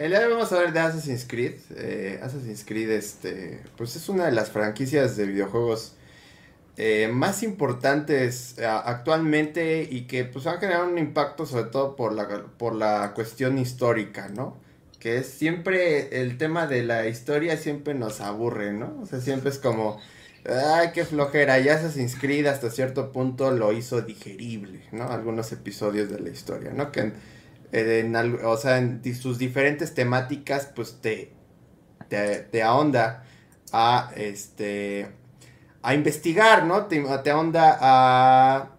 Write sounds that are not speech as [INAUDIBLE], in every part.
el día de hoy vamos a hablar de Assassin's Creed. Eh, Assassin's Creed, este, pues es una de las franquicias de videojuegos eh, más importantes actualmente y que pues han generado un impacto sobre todo por la, por la cuestión histórica, ¿no? Que es siempre el tema de la historia siempre nos aburre, ¿no? O sea, siempre es como, ay, qué flojera, ya Assassin's Creed hasta cierto punto lo hizo digerible, ¿no? Algunos episodios de la historia, ¿no? Que en, o sea, en sus diferentes temáticas pues te, te, te ahonda a este a investigar, ¿no? Te, te onda a,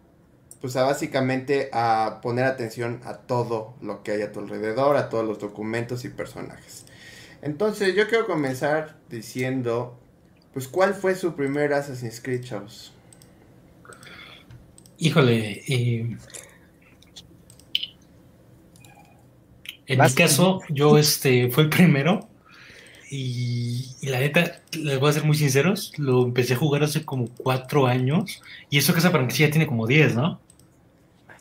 pues a básicamente a poner atención a todo lo que hay a tu alrededor, a todos los documentos y personajes. Entonces yo quiero comenzar diciendo, pues, ¿cuál fue su primer Assassin's Creed, chavos? Híjole, eh, en mi caso, yo [LAUGHS] este fue el primero y, la neta, les voy a ser muy sinceros, lo empecé a jugar hace como cuatro años. Y eso que esa franquicia tiene como diez, ¿no?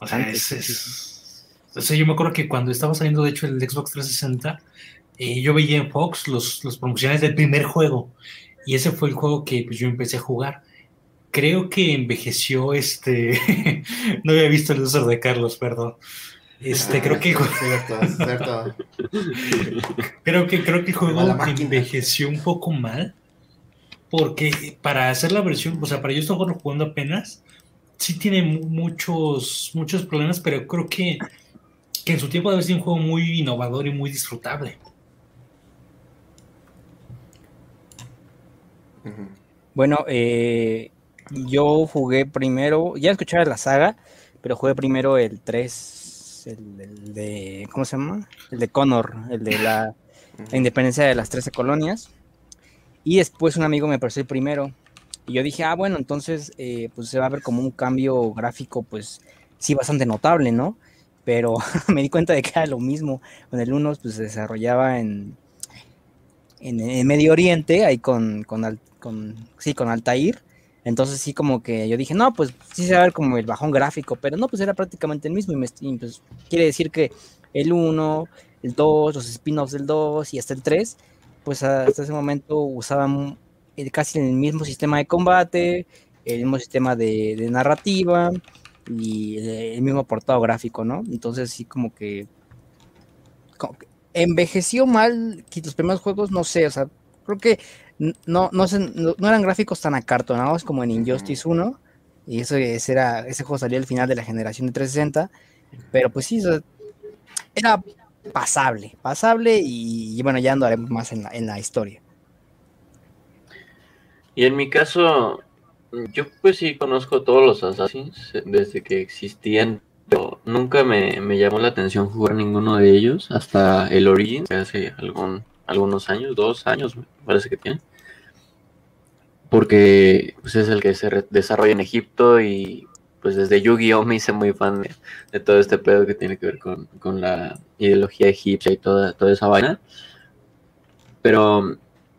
O sea, es, O sea, yo me acuerdo que cuando estaba saliendo, de hecho, el Xbox 360, eh, yo veía en Fox los, los promocionales del primer juego. Y ese fue el juego que pues, yo empecé a jugar. Creo que envejeció este. [LAUGHS] no había visto el uso de Carlos, perdón. Este, creo que. [LAUGHS] creo que creo que el juego envejeció un poco mal. Porque para hacer la versión, o sea, para yo estar jugando apenas, sí tiene muchos, muchos problemas, pero creo que, que en su tiempo debe ser un juego muy innovador y muy disfrutable. Bueno, eh, yo jugué primero, ya escuchaba la saga, pero jugué primero el 3 el, de, ¿cómo se llama? El de Connor, el de la, independencia de las 13 colonias. Y después un amigo me pareció el primero. Y yo dije, ah, bueno, entonces eh, pues se va a ver como un cambio gráfico, pues sí, bastante notable, ¿no? Pero [LAUGHS] me di cuenta de que era lo mismo. Con el 1 pues se desarrollaba en, en, el Medio Oriente, ahí con, con, con, sí, con Altair. Entonces sí como que yo dije, no, pues sí se va a ver como el bajón gráfico, pero no, pues era prácticamente el mismo. Y, me, pues, quiere decir que el 1, el 2, los spin-offs del 2 y hasta el 3, pues hasta ese momento usaban casi el mismo sistema de combate, el mismo sistema de, narrativa y el mismo portado gráfico, ¿no? Entonces sí como que, como que envejeció mal los primeros juegos, no sé, o sea, creo que no, no, no, eran gráficos tan acartonados como en Injustice 1. Y eso, ese, era, ese juego salió al final de la generación de 360. Pero pues sí, era pasable, pasable y, bueno, ya andaremos más en la, en la historia. Y en mi caso, yo pues sí conozco todos los Assassins desde que existían, pero nunca me, me llamó la atención jugar ninguno de ellos hasta el Origin, hace algún, algunos años, dos años me parece que tiene porque pues, es el que se desarrolla en Egipto y pues desde Yu-Gi-Oh me hice muy fan de, todo este pedo que tiene que ver con, la ideología egipcia y toda, toda esa vaina. Pero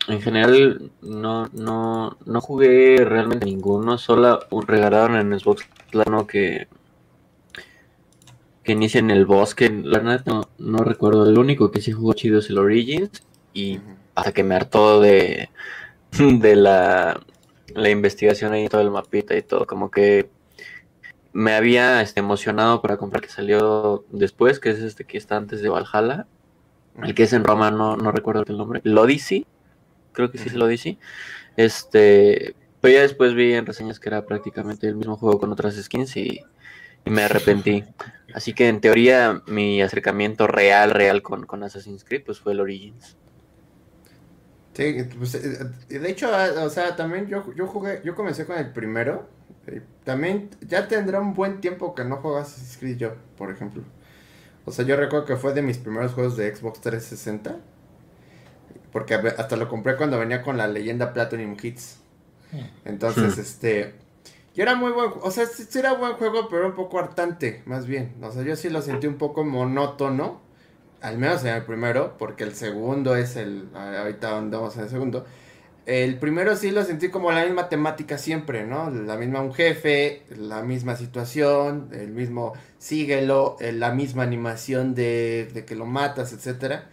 en general no, no, no jugué realmente ninguno, solo regalaron en Xbox plano que que inicia en el bosque, la neta no, recuerdo, el único que sí jugó chido es el Origins y hasta que me hartó de de la, la investigación ahí, todo el mapita y todo, como que me había este, emocionado para comprar que salió después, que es este que está antes de Valhalla, el que es en Roma, no, no recuerdo el nombre, Lodici, creo que sí es Lodici, este, pero ya después vi en reseñas que era prácticamente el mismo juego con otras skins y, y me arrepentí. Así que en teoría mi acercamiento real, real con, con Assassin's Creed pues fue el Origins. Sí, pues, eh, eh, de hecho, ah, o sea, también yo, yo jugué, yo comencé con el primero. También ya tendrá un buen tiempo que no juegas Assassin's Creed yo, por ejemplo. O sea, yo recuerdo que fue de mis primeros juegos de Xbox 360. Porque hasta lo compré cuando venía con la leyenda Platinum Hits. Hmm. Entonces, este... Y era muy buen, o sea, sí, era buen juego, pero un poco hartante, más bien. O sea, yo sí lo sentí un poco monótono al menos en el primero, porque el segundo es el, ahorita andamos en el segundo, el primero sí lo sentí como la misma temática siempre, ¿no? La misma un jefe, la misma situación, el mismo síguelo, la misma animación de, de que lo matas, etcétera.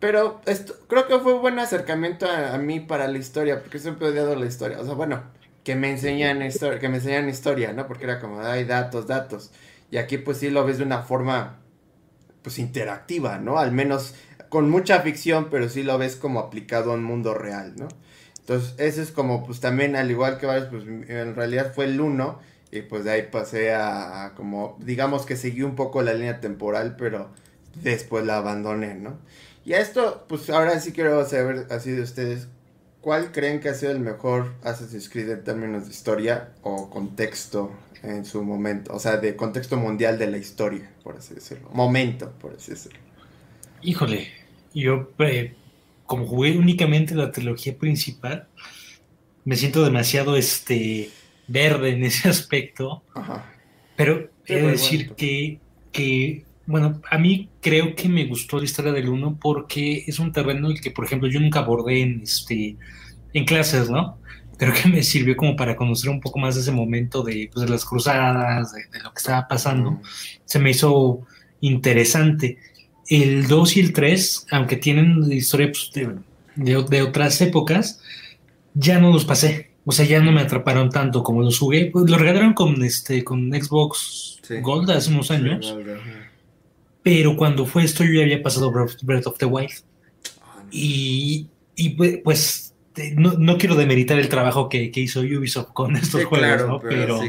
pero esto, creo que fue un buen acercamiento a, mí para la historia, porque siempre he odiado la historia. O sea, bueno, que me enseñan historia, que me enseñan historia, ¿no? Porque era como, hay datos, datos. Y aquí pues sí lo ves de una forma, pues interactiva, ¿no? Al menos con mucha ficción, pero sí lo ves como aplicado a un mundo real, ¿no? Entonces, ese es como, pues también, al igual que varios, pues en realidad fue el uno, y pues de ahí pasé a, como, digamos que seguí un poco la línea temporal, pero después la abandoné, ¿no? Y a esto, pues ahora sí quiero saber así de ustedes, ¿cuál creen que ha sido el mejor Assassin's Creed en términos de historia o contexto en su momento? O sea, de contexto mundial de la historia, por así decirlo. Momento, por así decirlo. Híjole, yo eh, como jugué únicamente la trilogía principal, me siento demasiado este verde en ese [LAUGHS] aspecto. Ajá. Pero he de decir que, que bueno, a mí creo que me gustó la historia del 1 porque es un terreno el que, por ejemplo, yo nunca abordé en, este, en clases, ¿no? Pero que me sirvió como para conocer un poco más de ese momento de, pues, de las cruzadas, de, lo que estaba pasando. Se me hizo interesante. El 2 y el 3, aunque tienen historia pues, de, de, otras épocas, ya no los pasé. O sea, ya no me atraparon tanto como los jugué. Pues, lo regalaron con, este, con Xbox Gold hace unos años. Pero cuando fue esto, yo ya había pasado Breath of the Wild. Y, y pues no, no, quiero demeritar el trabajo que, que hizo Ubisoft con estos juegos, ¿no? Pero,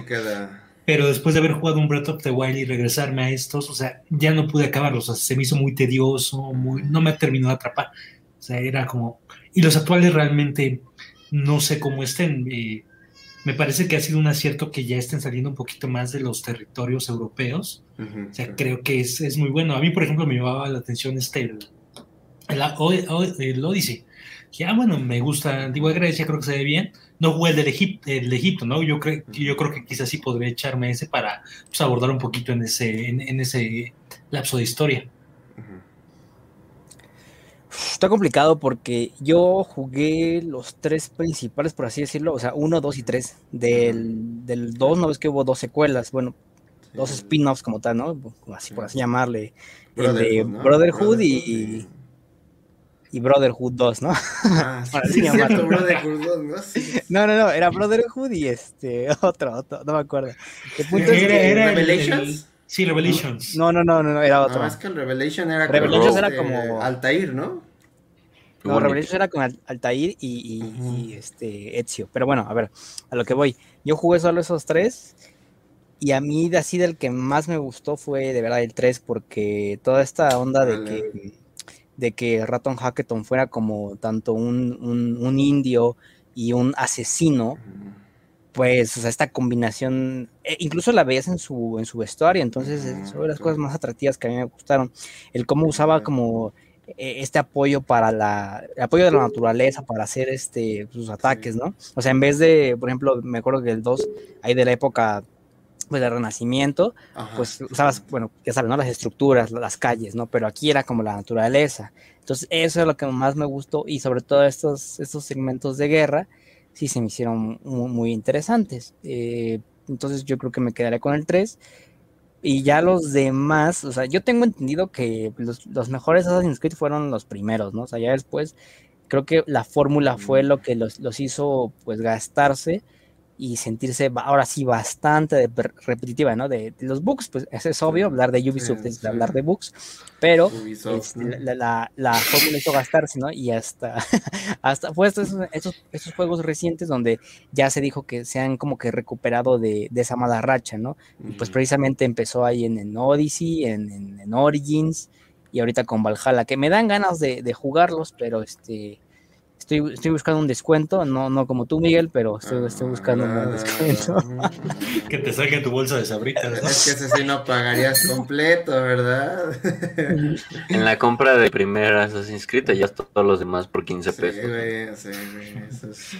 pero, después de haber jugado un Breath of the Wild y regresarme a estos, o sea, ya no pude acabarlos. O sea, se me hizo muy tedioso, muy, no me terminó de atrapar. O sea, era como. Y los actuales realmente no sé cómo estén. Eh, me parece que ha sido un acierto que ya estén saliendo un poquito más de los territorios europeos. o sea, creo que es, es, muy bueno. A mí, por ejemplo, me llevaba la atención este, el, el, Odyssey. Que, ah, bueno, me gusta Antigua Grecia, creo que se ve bien. No jugué el del Egipto, el Egipto ¿no? Yo, creo, yo creo que quizás sí podría echarme ese para pues, abordar un poquito en ese, en ese lapso de historia. Está complicado porque yo jugué los tres principales, por así decirlo, o sea, uno, dos y tres. Del, del dos, no ves que hubo dos secuelas, bueno, dos spin-offs como tal, ¿no? Así por así llamarle. Brotherhood, Brotherhood y, y, Brotherhood 2, ¿no? Ah, [LAUGHS] sí, Brotherhood 2, ¿no? No, no, no, era Brotherhood y este, [LAUGHS] otro, otro no me acuerdo. El punto es que, ¿Revelations? Sí, Revelations. No, no, no, no, era otro. No, es que el Revelation era Revelations como, era como... Altair, ¿no? No, Revelations era con Altair y, y, este Ezio. Pero bueno, a ver, a lo que voy. Yo jugué solo esos tres. Y a mí, de así, del que más me gustó fue de verdad el 3, porque toda esta onda de que, de que Raton Hacketon fuera como tanto un, un, indio y un asesino, pues, o sea, esta combinación, e incluso la veías en su, en su vestuario, entonces es una de las cosas más atractivas que a mí me gustaron. El cómo usaba como e, este apoyo para la, el apoyo de la naturaleza para hacer este, sus ataques, ¿no? O sea, en vez de, por ejemplo, me acuerdo que el 2, ahí de la época pues del Renacimiento, pues usabas, bueno, ya sabes, ¿no? Las estructuras, las calles, ¿no? Pero aquí era como la naturaleza. Entonces, eso es lo que más me gustó y sobre todo estos, estos segmentos de guerra, sí se me hicieron muy, interesantes. Eh, entonces yo creo que me quedaré con el 3. Y ya los demás, o sea, yo tengo entendido que los, los, mejores Assassin's Creed fueron los primeros, ¿no? O sea, ya después creo que la fórmula fue lo que los, los hizo pues gastarse y sentirse ahora sí bastante repetitiva, ¿no? De, los books, pues es obvio, hablar de Ubisoft es hablar de books, pero este, la, la, la, fórmula hizo gastarse, ¿no? Y hasta, [LAUGHS] hasta fue estos, estos, juegos recientes donde ya se dijo que se han como que recuperado de, de esa mala racha, ¿no? Y pues precisamente empezó ahí en, en Odyssey, en, en, Origins y ahorita con Valhalla, que me dan ganas de, de jugarlos, pero este Estoy, estoy buscando un descuento, no, no como tú, Miguel, pero estoy, estoy buscando un ah, descuento. [LAUGHS] que te salga tu bolsa de sabritas. Es que ese sí no pagarías completo, ¿verdad? [LAUGHS] en la compra de primera Assassin's Creed ya todos los demás por 15 pesos. Sí, sí,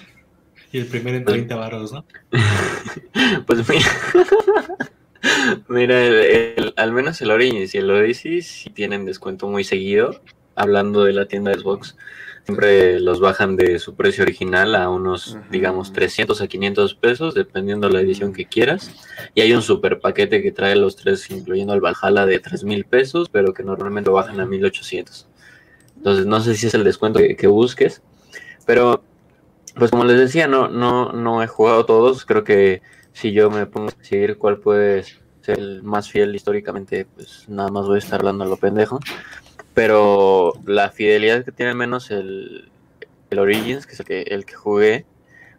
Y el primero en 30 baros, ¿no? [LAUGHS] pues mira. Mira, al menos el Origins y el Odyssey sí tienen descuento muy seguido, hablando de la tienda de Xbox. Siempre los bajan de su precio original a unos, digamos, 300 a 500 pesos, dependiendo la edición que quieras. Y hay un super paquete que trae los tres, incluyendo el Valhalla, de 3 mil pesos, pero que normalmente bajan a 1800. Entonces no sé si es el descuento que, busques. Pero, pues como les decía, no, no, no he jugado todos. Creo que si yo me pongo a decidir cuál puede ser el más fiel históricamente, pues nada más voy a estar hablando a lo pendejo. Pero la fidelidad que tiene menos el, el Origins, que es el que, el que jugué,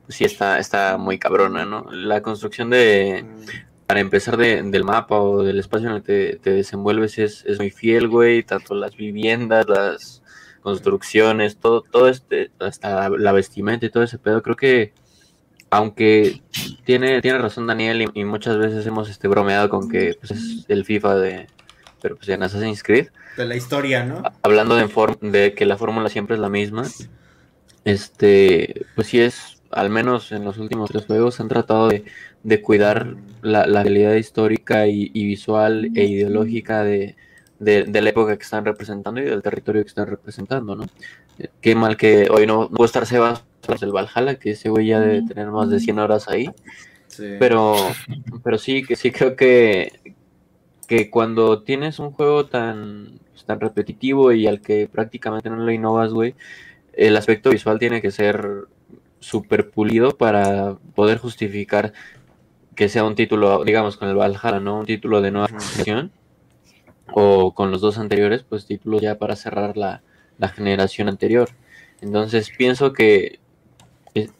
pues sí está, está muy cabrona, ¿no? La construcción de, para empezar del mapa o del espacio en el que te, desenvuelves es, es, muy fiel, güey, tanto las viviendas, las construcciones, todo, todo este, hasta la vestimenta y todo ese pedo, creo que aunque tiene, tiene razón Daniel y, muchas veces hemos este, bromeado con que pues, es el FIFA de, pero pues en Assassin's Creed. De la historia, ¿no? Hablando de, de que la fórmula siempre es la misma, este, pues sí es, al menos en los últimos tres juegos han tratado de, cuidar la, la, realidad histórica y, visual e ideológica de, de, la época que están representando y del territorio que están representando, ¿no? Qué mal que hoy no, puede estar Sebas del Valhalla, que ese güey ya debe tener más de 100 horas ahí. Pero, pero sí, que sí creo que, que cuando tienes un juego tan, pues, tan repetitivo y al que prácticamente no lo innovas, güey, el aspecto visual tiene que ser súper pulido para poder justificar que sea un título, digamos, con el Valhalla, ¿no? Un título de nueva generación. O con los dos anteriores, pues títulos ya para cerrar la, la generación anterior. Entonces pienso que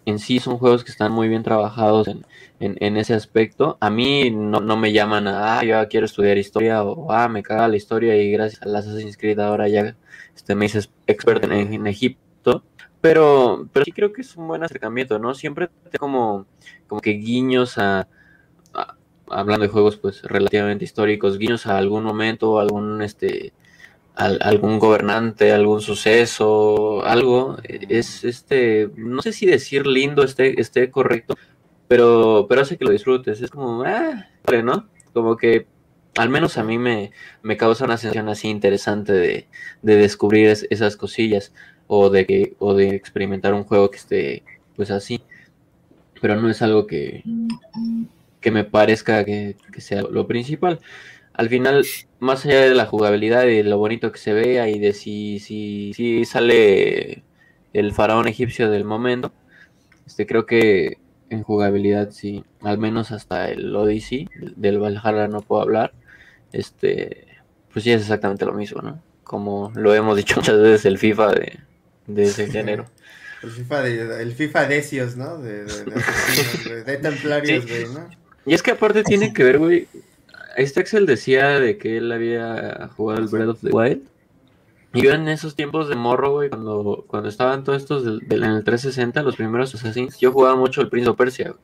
en sí son juegos que están muy bien trabajados en, en, ese aspecto. A mí no, no, me llaman a, ah, yo quiero estudiar historia o, ah, me caga la historia y gracias a las Assassin's Creed ahora ya este, me dices experto en, Egipto. Pero, pero sí creo que es un buen acercamiento, ¿no? Siempre como, como que guiños a, hablando de juegos pues relativamente históricos, guiños a algún momento, algún este algún gobernante, algún suceso, algo, es este, no sé si decir lindo esté, esté correcto, pero, pero hace que lo disfrutes, es como, ah, ¿no? Como que al menos a mí me, me causa una sensación así interesante de, de descubrir esas cosillas o de que, o de experimentar un juego que esté pues así. Pero no es algo que, que me parezca que, que sea lo principal al final, más allá de la jugabilidad y de lo bonito que se vea y de si, si, si sale el faraón egipcio del momento, este creo que en jugabilidad sí, al menos hasta el Odyssey, del Valhalla no puedo hablar, este, pues sí es exactamente lo mismo, ¿no? Como lo hemos dicho [LAUGHS] muchas veces el FIFA de, de ese género. El FIFA de, el FIFA Decios, ¿no? De, de, de [LAUGHS] templarios, güey, ¿no? Y es que aparte tiene que ver, güey, este Axel decía de que él había jugado el Breath of the Wild. Y yo en esos tiempos de morro, güey, cuando, cuando estaban todos estos en el 360, los primeros Assassins, yo jugaba mucho el Prince of Persia,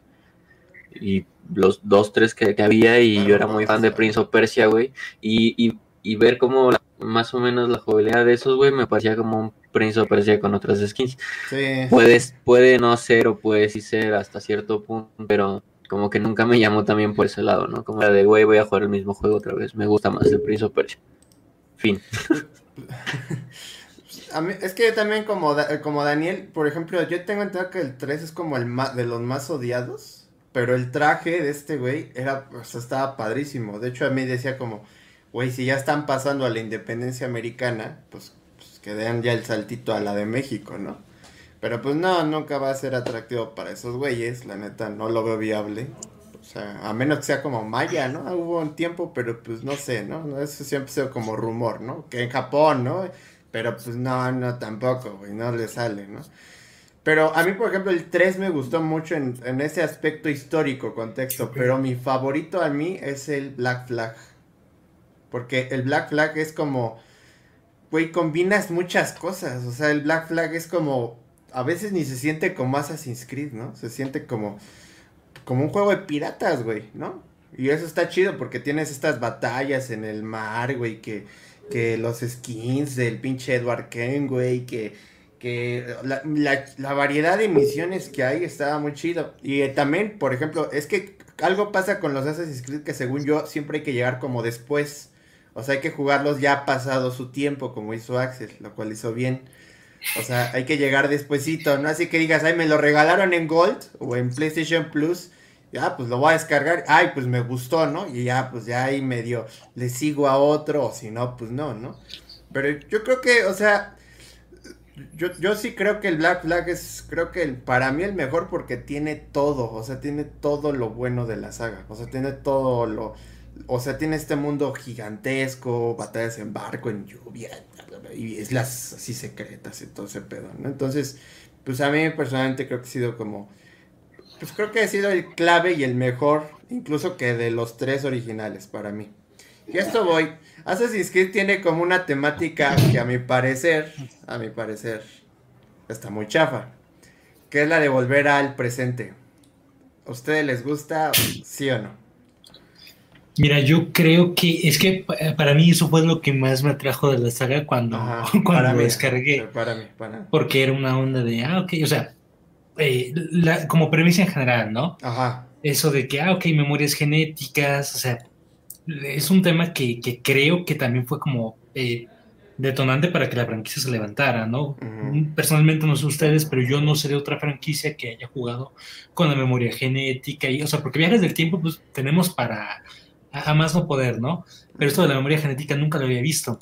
Y los dos, tres que, había, y yo era muy fan de Prince of Persia, güey. Y, ver cómo más o menos la jugabilidad de esos, güey, me parecía como un Prince of Persia con otras skins. Sí. Puedes, puede no ser o puede sí ser hasta cierto punto, pero como que nunca me llamó también por ese lado, ¿no? Como la de, güey, voy a jugar el mismo juego otra vez, me gusta más el Prince of Persia. Fin. [LAUGHS] A mí, es que también como, como Daniel, por ejemplo, yo tengo entendido que el 3 es como el más, de los más odiados, pero el traje de este güey era, o estaba padrísimo. De hecho, a mí decía como, güey, si ya están pasando a la independencia americana, pues, pues que den ya el saltito a la de México, ¿no? Pero pues no, nunca va a ser atractivo para esos güeyes, la neta, no lo veo viable. O sea, a menos que sea como Maya, ¿no? Hubo un tiempo, pero pues no sé, ¿no? Eso siempre ha sido como rumor, ¿no? Que en Japón, ¿no? Pero pues no, no tampoco, güey, no le sale, ¿no? Pero a mí, por ejemplo, el 3 me gustó mucho en, en ese aspecto histórico, contexto, pero mi favorito a mí es el Black Flag. Porque el Black Flag es como, güey, combinas muchas cosas. O sea, el Black Flag es como a veces ni se siente como Assassin's Creed, ¿no? Se siente como, como un juego de piratas, güey, ¿no? Y eso está chido porque tienes estas batallas en el mar, güey, que, que los skins del pinche Edward Ken, güey, que, que la, la, variedad de misiones que hay estaba muy chido. Y eh, también, por ejemplo, es que algo pasa con los Assassin's Creed que según yo siempre hay que llegar como después. O sea, hay que jugarlos ya pasado su tiempo, como hizo Axel, lo cual hizo bien. O sea, hay que llegar despuesito, ¿no? Así que digas, ay, me lo regalaron en Gold o en PlayStation Plus. Ya, pues lo voy a descargar. Ay, pues me gustó, ¿no? Y ya, pues ya ahí medio le sigo a otro, o si no, pues no, ¿no? Pero yo creo que, o sea, yo, yo sí creo que el Black Flag es, creo que el, para mí el mejor porque tiene todo, o sea, tiene todo lo bueno de la saga, o sea, tiene todo lo, o sea, tiene este mundo gigantesco, batallas en barco, en lluvia, y islas así secretas y todo ese pedo, ¿no? Entonces, pues a mí personalmente creo que ha sido como, pues creo que ha sido el clave y el mejor, incluso que de los tres originales para mí. Y esto voy. Assassin's Creed tiene como una temática que a mi parecer, a mi parecer, está muy chafa. Que es la de volver al presente. ¿A ustedes les gusta, sí o no? Mira, yo creo que es que para mí eso fue lo que más me atrajo de la saga cuando, [LAUGHS] cuando me descargué. Para mí, para Porque era una onda de, ah, ok, o sea, eh, como premisa en general, ¿no? Ajá. Eso de que, ah, ok, memorias genéticas, o sea, es un tema que, creo que también fue como eh, detonante para que la franquicia se levantara, ¿no? Personalmente no sé ustedes, pero yo no sé de otra franquicia que haya jugado con la memoria genética, y, o sea, porque viajes del tiempo, pues tenemos para jamás no poder, ¿no? Pero esto de la memoria genética nunca lo había visto.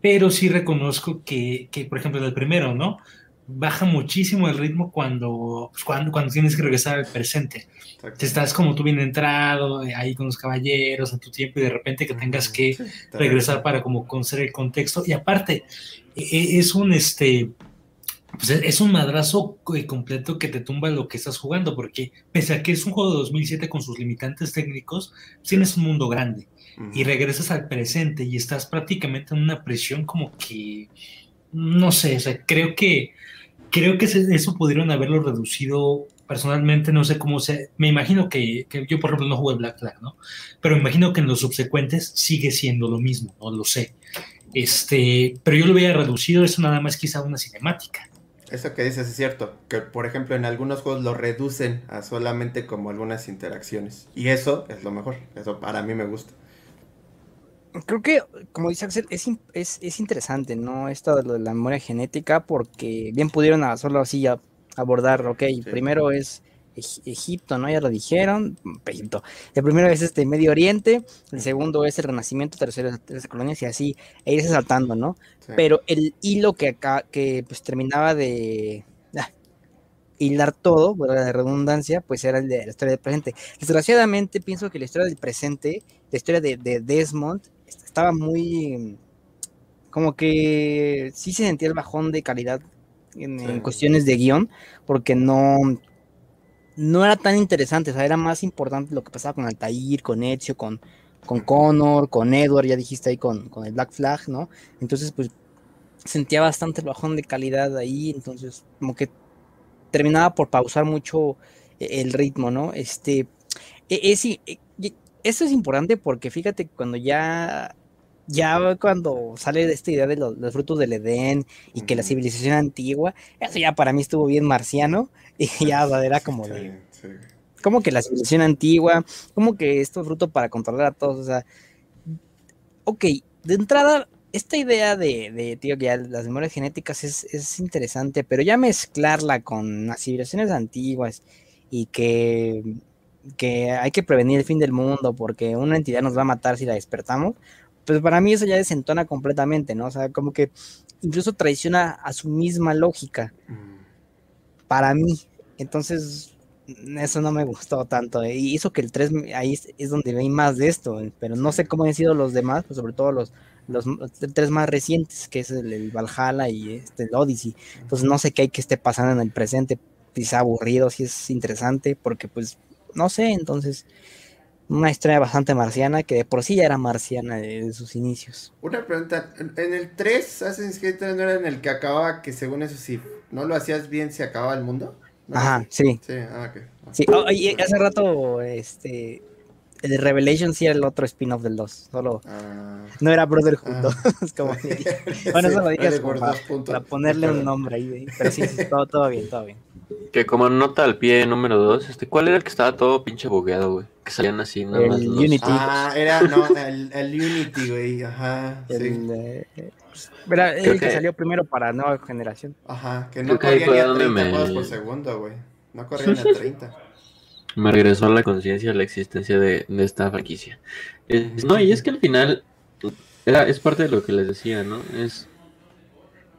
Pero sí reconozco que, que por ejemplo, el primero, ¿no? baja muchísimo el ritmo cuando, pues, cuando, cuando tienes que regresar al presente. Te estás como tú bien entrado, eh, ahí con los caballeros en tu tiempo y de repente que tengas que regresar para como conocer el contexto. Y aparte, e, e, es un este... Pues es un madrazo eh, completo que te tumba lo que estás jugando, porque pese a que es un juego de 2007 con sus limitantes técnicos, tienes un mundo grande y regresas al presente y estás prácticamente en una presión como que, no sé, o sea, creo que creo que eso pudieron haberlo reducido personalmente, no sé cómo se, me imagino que, yo por ejemplo no jugué Black Flag, ¿no? Pero me imagino que en los subsecuentes sigue siendo lo mismo, no lo sé. Este, pero yo lo había reducido, eso nada más quizá una cinemática. Eso que dices es cierto, que por ejemplo en algunos juegos lo reducen a solamente como algunas interacciones. Y eso es lo mejor, eso para mí me gusta creo que, como dice Axel, es, es, interesante, ¿no? Esto de, la memoria genética, porque bien pudieron solo así abordar, ok, primero es Egipto, ¿no? Ya lo dijeron, Egipto. El primero es este Medio Oriente, el segundo es el Renacimiento, tercero las colonias y así, e irse saltando, ¿no? Pero el hilo que acá, que pues terminaba de ah, hilar todo, por la redundancia, pues era el de la historia del presente. Desgraciadamente pienso que la historia del presente, la historia de, de Desmond, estaba muy, como que sí se sentía el bajón de calidad en, cuestiones de guion, porque no, no era tan interesante, o sea, era más importante lo que pasaba con Altair, con Ezio, con, con Connor, con Edward, ya dijiste ahí con, con el Black Flag, ¿no? Entonces, pues sentía bastante el bajón de calidad ahí, entonces como que terminaba por pausar mucho e, el ritmo, ¿no? Este, e, es, e, eso es importante porque fíjate cuando ya ya cuando sale esta idea de los, frutos del Edén y que la civilización antigua, eso ya para mí estuvo bien marciano [LAUGHS] y ya era como de... Como que la civilización antigua, como que esto fruto para controlar a todos, o sea... Ok, de entrada, esta idea de, de tío, que ya las memorias genéticas es, es interesante, pero ya mezclarla con las civilizaciones antiguas y que que hay que prevenir el fin del mundo porque una entidad nos va a matar si la despertamos, pues para mí eso ya desentona completamente, ¿no? O sea, como que incluso traiciona a su misma lógica. Mm. Para mí. Entonces, eso no me gustó tanto. ¿eh? Y hizo que el 3 ahí es, donde veí más de esto. Pero no sé cómo han sido los demás, pues sobre todo los, los, tres más recientes, que es el, Valhalla y este, el Odyssey. Entonces no sé qué hay que esté pasando en el presente. Si es aburrido, si es interesante, porque pues no sé, entonces una historia bastante marciana que de por sí ya era marciana de sus inicios. Una pregunta, en el 3 Assassin's Creed no era en el que acababa que según eso si no lo hacías bien se acababa el mundo? Ajá, sí. Sí, ah. Sí, oh, y hace rato este el Revelation sí era el otro spin-off del 2, solo ah. no era Brotherhood ah. 2, [LAUGHS] como [LAUGHS] Bueno, eso lo dije para, para, ponerle un nombre ahí, pero sí, sí todo, todo bien, todo bien. Que como nota al pie número 2, este, ¿cuál era el que estaba todo pinche bugueado, güey? Que salían así nada más. El Unity. Ah, era, no, el, el Unity, güey, ajá. El, sí. eh, era el que, salió primero para nueva generación. Ajá, que no corría ni a 30 me... juegos por segundo, güey. No corría ni a 30. [LAUGHS] Me regresó a la conciencia la existencia de, de esta franquicia. no, y es que al final era, es parte de lo que les decía, ¿no? Es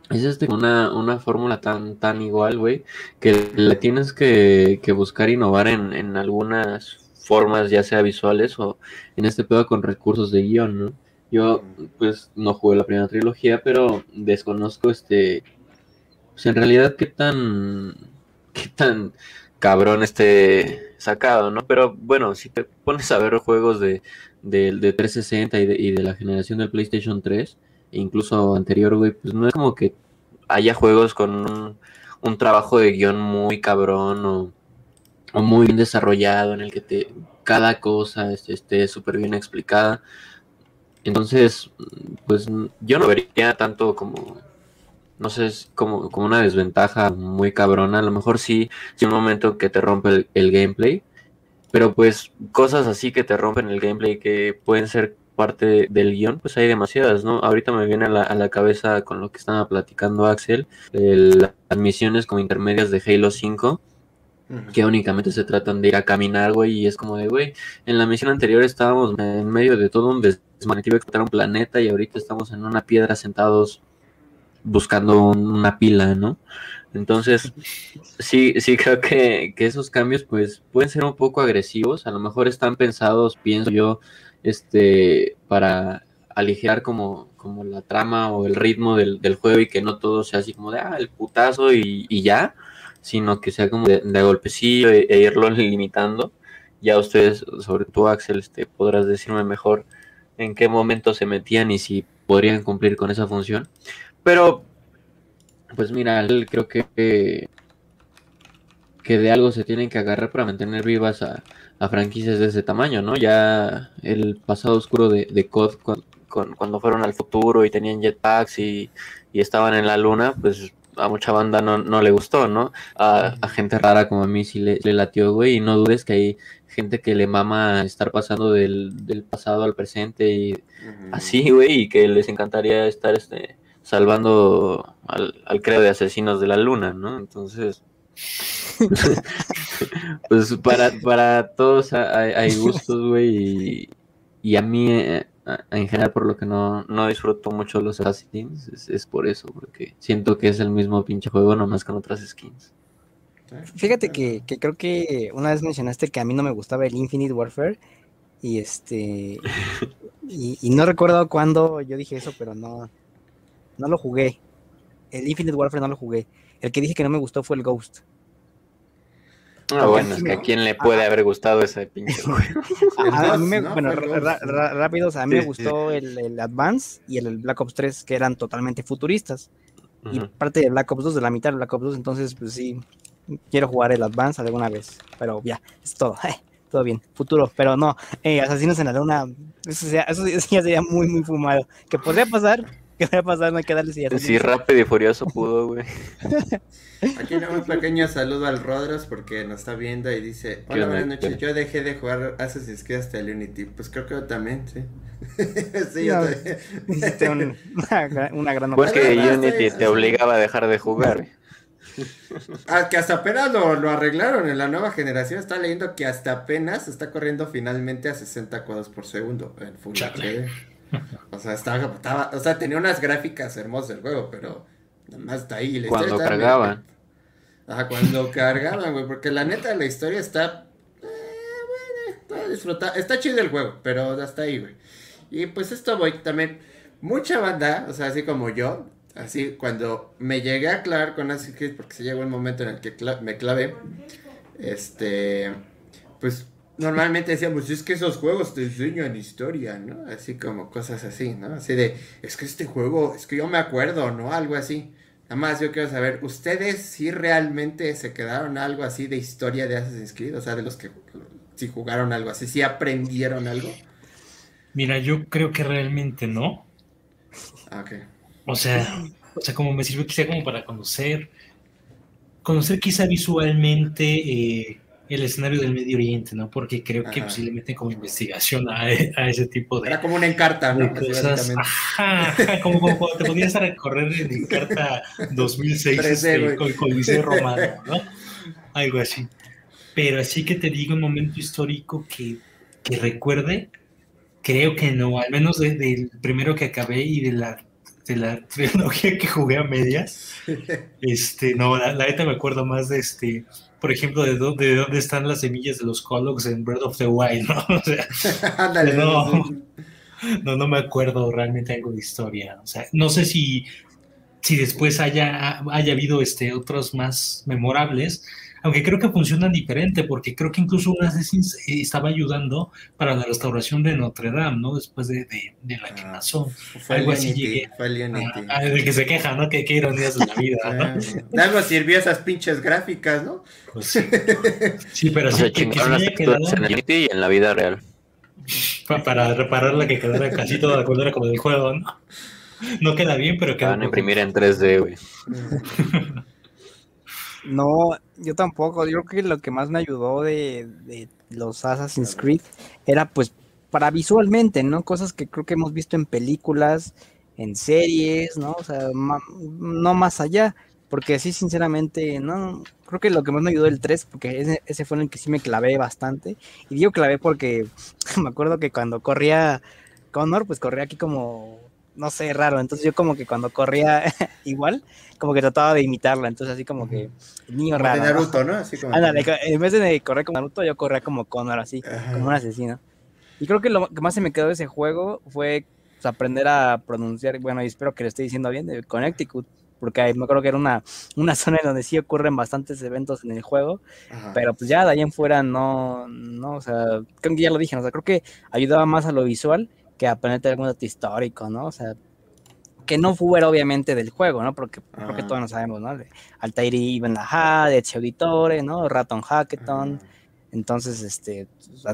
es este, una, una fórmula tan, tan igual, güey, que la tienes que, que buscar innovar en, en, algunas formas, ya sea visuales o en este pedo con recursos de guion, ¿no? Yo, pues, no jugué la primera trilogía, pero desconozco, este, pues, en realidad qué tan, qué tan cabrón esté sacado, ¿no? Pero bueno, si te pones a ver juegos de, de, de 360 y de, y de la generación del PlayStation 3, incluso anterior, güey, pues no es como que haya juegos con un, trabajo de guion muy cabrón o, muy bien desarrollado en el que te cada cosa esté súper bien explicada. Entonces, pues yo no vería tanto como, no sé, como, como una desventaja muy cabrona. A lo mejor sí, sí un momento que te rompe el gameplay, pero pues cosas así que te rompen el gameplay que pueden ser parte del guion, pues hay demasiadas, ¿no? Ahorita me viene a la, a la cabeza con lo que estaba platicando Axel, las misiones como intermedias de Halo 5, que únicamente se tratan de ir a caminar, güey, y es como de, güey, en la misión anterior estábamos en medio de todo un desmanetivo explotar un planeta y ahorita estamos en una piedra sentados buscando una pila, ¿no? Entonces, [LAUGHS] sí, sí creo que, que, esos cambios pues pueden ser un poco agresivos, a lo mejor están pensados, pienso yo, este, para aligerar como, como la trama o el ritmo del, juego y que no todo sea así como de, ah, el putazo y, ya, sino que sea como de, golpecillo e, e, irlo [LAUGHS] limitando. Ya ustedes, sobre todo Axel, este, podrás decirme mejor en qué momento se metían y si podrían cumplir con esa función. Pero, pues mira, creo que, que de algo se tienen que agarrar para mantener vivas a, a franquicias de ese tamaño, ¿no? Ya el pasado oscuro de, de COD cuando fueron al futuro y tenían jetpacks y, y, estaban en la luna, pues a mucha banda no, no le gustó, ¿no? A, gente rara como a mí sí le, le, latió, güey, y no dudes que hay gente que le mama estar pasando del, del pasado al presente y así, güey, y que les encantaría estar este, salvando al, al credo de asesinos de la luna, ¿no? Entonces [LAUGHS] pues para, para todos hay, gustos, güey, y, a mí eh, en general por lo que no, no disfruto mucho los Assassins es, es, por eso, porque siento que es el mismo pinche juego nomás con otras skins. Fíjate que, que creo que una vez mencionaste que a mí no me gustaba el Infinite Warfare y este y, y, no recuerdo cuándo yo dije eso, pero no, no lo jugué. El Infinite Warfare no lo jugué. El que dije que no me gustó fue el Ghost. Ah, bueno, es que a quién le puede haber gustado ese pinche [LAUGHS] juego. [LAUGHS] a, mí me, bueno, rápidos, a mí me gustó el, Advance y el, Black Ops 3, que eran totalmente futuristas. Y parte de Black Ops 2, de la mitad de Black Ops 2, entonces, pues sí, quiero jugar el Advance alguna vez. Pero ya, es todo. [LAUGHS] todo bien, futuro. Pero no, eh, Asesinos en la Luna, eso, eso ya sería muy, muy fumado. Que podría pasar, [LAUGHS] ¿Qué va a pasar? No hay que darle Sí, rápido y furioso pudo, güey. [LAUGHS] Aquí un pequeño saludo al Rodros porque nos está viendo y dice: Hola, buenas noches. Yo dejé de jugar Assassin's Creed hasta el Unity. Pues creo que yo también, sí. [LAUGHS] sí, yo también. Hiciste una, una, gran Pues que Unity te obligaba a dejar de jugar. Ah, que hasta apenas lo, lo, arreglaron en la nueva generación. Está leyendo que hasta apenas está corriendo finalmente a 60 cuadros por segundo en Full HD. O sea, estaba, o sea, tenía unas gráficas hermosas el juego, pero nada más está ahí. cuando cargaban. Ajá, cuando cargaban, güey, porque la neta la historia está... Eh, bueno, está, está chido el juego, pero hasta ahí, güey. Y pues esto voy también... Mucha banda, o sea, así como yo, así cuando me llegué a clavar con Assassin's Creed, porque se llegó el momento en el que me clavé, este, pues normalmente decíamos, es que esos juegos te enseñan historia, ¿no? Así como cosas así, ¿no? Así de, es que este juego, es que yo me acuerdo, ¿no? Algo así. Nada más yo quiero saber, ¿ustedes sí realmente se quedaron algo así de historia de Assassin's Creed? O sea, de los que si jugaron algo así, si aprendieron algo. Mira, yo creo que realmente no. Ah, ok. O sea, o sea, como me sirvió quizá como para conocer, conocer quizá visualmente eh, el escenario del Medio Oriente, ¿no? Porque creo que pues, si le meten como investigación a, ese tipo de. Era como una encarta, ¿no? Cosas. Ajá, como, cuando te podías a recorrer en Encarta 2006 este, con, el Liceo Romano, ¿no? Algo así. Pero así que te digo un momento histórico que, que recuerde, creo que no, al menos del primero que acabé y de la de la trilogía que jugué a medias. [LAUGHS] Este, no, la, neta me acuerdo más de este, por ejemplo, de dónde, de dónde están las semillas de los Cologs en Breath of the Wild, ¿no? [LAUGHS] O sea, [LAUGHS] no, no, no me acuerdo realmente algo de historia. O sea, no sé si, si después haya, haya habido este, otros más memorables, aunque creo que funcionan diferente, porque creo que incluso un Assassin's eh, estaba ayudando para la restauración de Notre Dame, ¿no? Después de, de, la quemación. fue Algo así llegué. El a, de que se queja, ¿no? Que qué ironías de la vida, ¿no? algo sirvió esas pinches gráficas, ¿no? Pues sí. Sí, pero sí, que, que se quedado... en el y en la vida real. [LAUGHS] Para, reparar la que quedara casi toda la colera como del juego, ¿no? [LAUGHS] No queda bien, pero queda. Van a imprimir en 3D, güey. [LAUGHS] No, yo tampoco. Yo creo que lo que más me ayudó de, los Assassin's Creed era pues para visualmente, ¿no? Cosas que creo que hemos visto en películas, en series, ¿no? O sea, no más allá. Porque sí, sinceramente, no, creo que lo que más me ayudó el 3, porque ese, ese fue en el que sí me clavé bastante. Y digo clavé porque [LAUGHS] me acuerdo que cuando corría Connor, pues corría aquí como no sé, raro. Entonces yo como que cuando corría [LAUGHS] igual, como que trataba de imitarla. Entonces así como que niño raro. De Naruto, ¿no? Así como en vez de correr como Naruto, yo corría como Connor, así, como un asesino. Y creo que lo que más se me quedó de ese juego fue pues, aprender a pronunciar, bueno, y espero que lo esté diciendo bien, de Connecticut. Porque me acuerdo que era una, una [LAUGHS] zona en donde sí ocurren bastantes eventos en el juego, pero pues ya de ahí en fuera no, no, o sea, creo que ya lo dije, o sea, creo que ayudaba más a lo visual que aprender algún dato histórico, ¿no? O sea, que no fuera obviamente del juego, ¿no? Porque creo que todos lo sabemos, ¿no? De Altairi Ibn Laha, de Ezio Auditore, ¿no? Raton Hackathon. Entonces, este,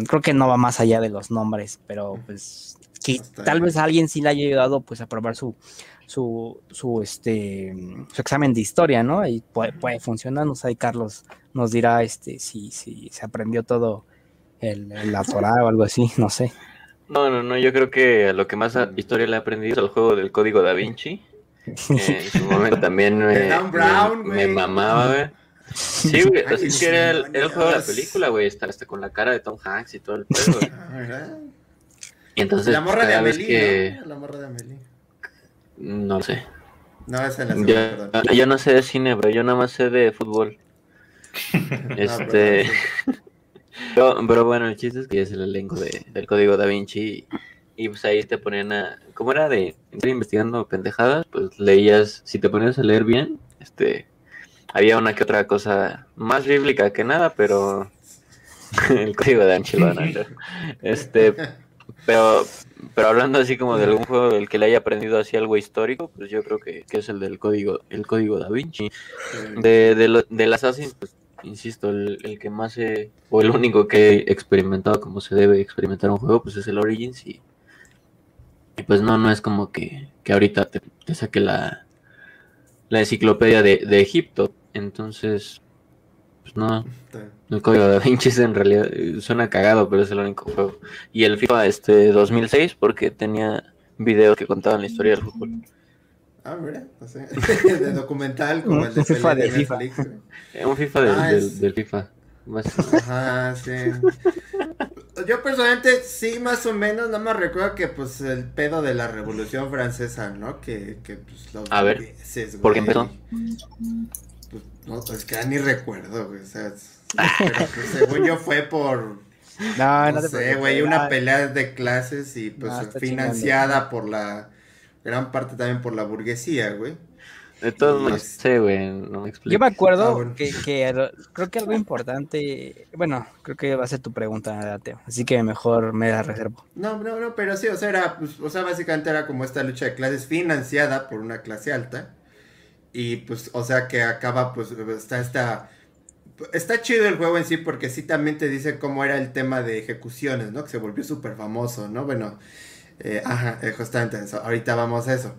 creo que no va más allá de los nombres, pero pues que tal vez a alguien sí le haya ayudado pues a probar su, su, su, este, su examen de historia, ¿no? Y puede, puede funcionar, no sé, Carlos nos dirá este, si, si se aprendió todo el, la Torah o algo así, no sé. No, no, no, yo creo que lo que más historia le he aprendido es el juego del código da Vinci. en [LAUGHS] su momento también me, me, mamaba, güey. Sí, [LAUGHS] güey, así que era el, juego de la película, güey, estar hasta con la cara de Tom Hanks y todo el pedo, [LAUGHS] Y entonces, la morra de Amelie, que... ¿no? La morra de Amelie. No sé. No, esa es la yo, yo no sé de cine, bro, yo nada más sé de fútbol. este... Pero, bueno, el chiste es que es el elenco de, del código da Vinci y, pues ahí te ponían a... ¿Cómo era de estar investigando pendejadas? Pues leías, si te ponías a leer bien, este... Había una que otra cosa más bíblica que nada, pero... [LAUGHS] el código da Vinci lo Este... Pero, pero hablando así como de algún juego del que le haya aprendido así algo histórico, pues yo creo que, es el del código, el código da Vinci. De, de, del Assassin, pues insisto, el, que más he, o el único que he experimentado como se debe experimentar un juego, pues es el Origins y, pues no, no es como que, que ahorita te, saque la, la enciclopedia de, de, Egipto, entonces, pues no, el código de Vinci en realidad suena cagado, pero es el único juego. Y el FIFA este 2006 porque tenía videos que contaban la historia del fútbol. Ah, mira, no sé. [LAUGHS] de documental como el de FIFA de, FIFA. Un FIFA del, ah, del, FIFA. Ajá, sí. Yo personalmente sí, más o menos, no me recuerdo que pues el pedo de la Revolución Francesa, ¿no? Que, que pues los A ver, ¿por qué empezó? Pues, no, pues que ya ni recuerdo, güey, o sea, pero, pues, según yo fue por... No, no, sé, güey, una pelea de clases y pues financiada por la gran parte también por la burguesía, güey. De todos modos, sé, güey, no me explico. Yo me acuerdo ah, que, creo que algo importante, bueno, creo que va a ser tu pregunta, Teo, así que mejor me da reservo. No, no, no, pero sí, o sea, era, pues, o sea, básicamente era como esta lucha de clases financiada por una clase alta y pues, o sea, que acaba, pues, está esta... Está chido el juego en sí porque sí también te dice cómo era el tema de ejecuciones, ¿no? Que se volvió súper famoso, ¿no? Bueno, eh, ajá, eh, justamente eso. Ahorita vamos a eso.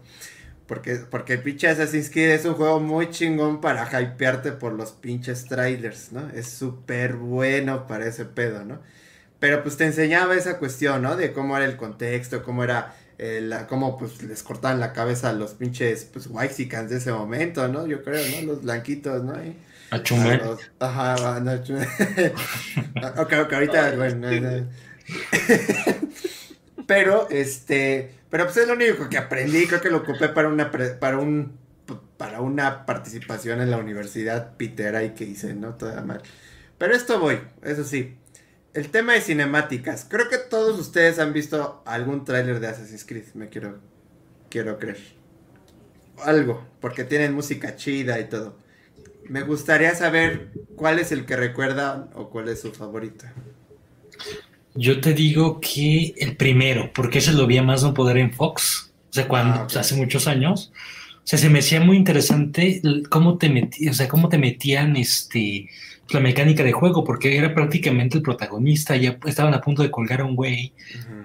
Porque, porque pinche Assassin's Creed es un juego muy chingón para hypearte por los pinches trailers, ¿no? Es súper bueno para ese pedo, ¿no? Pero pues te enseñaba esa cuestión, ¿no? De cómo era el contexto, cómo era, eh, la, cómo pues les cortaban la cabeza a los pinches, pues, Waxicans de ese momento, ¿no? Yo creo, ¿no? Los blanquitos, ¿no? Y, a ajá, no, [LAUGHS] ok, ok, ahorita, bueno. [LAUGHS] Pero, este, Pero pues es lo único que aprendí, creo que lo ocupé para una para un para una participación en la universidad pitera y que hice, ¿no? Toda mal. Pero esto voy, eso sí. El tema de cinemáticas. Creo que todos ustedes han visto algún tráiler de Assassin's Creed, me quiero quiero creer. Algo, porque tienen música chida y todo. Me gustaría saber cuál es el que recuerda o cuál es su favorito. Yo te digo que el primero, porque ese lo vi más no poder en Fox, o sea, cuando, ah, hace muchos años. O sea, se me hacía muy interesante cómo te metían, o sea, cómo te metían este la mecánica de juego, porque era prácticamente el protagonista, ya estaban a punto de colgar a un güey,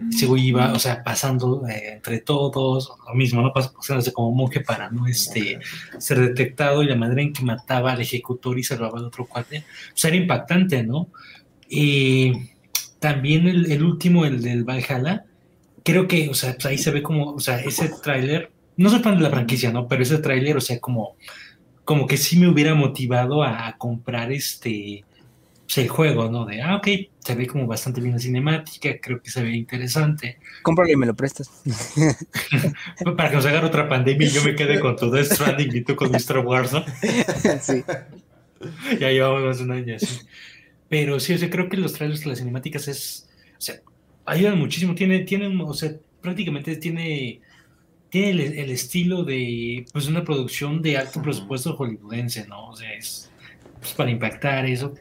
ese güey iba, o sea, pasando eh, entre todos, lo mismo, ¿no? Pasándose como monje para no este, ser detectado, y la manera en que mataba al ejecutor y salvaba al otro cuate, pues era impactante, ¿no? Y también el, último, el del Valhalla, creo que, o sea, pues ahí se ve como, o sea, ese tráiler, no soy fan de la franquicia, ¿no? Pero ese tráiler, o sea, como como que sí me hubiera motivado a, comprar este pues, el juego, ¿no? De, ah, ok, se ve como bastante bien la cinemática, creo que se ve interesante. Cómpralo y me lo prestas. [LAUGHS] Para que nos haga otra pandemia y yo me quede con tu Death Stranding y tú con Mr. Wars, ¿no? [LAUGHS] sí. Ya llevamos más de un año así. Pero sí, o sea, creo que los trailers de las cinemáticas es, o sea, ayudan muchísimo, tiene, tienen, o sea, prácticamente tiene tiene el, estilo de pues una producción de alto presupuesto hollywoodense, ¿no? O sea, es pues, para impactar eso,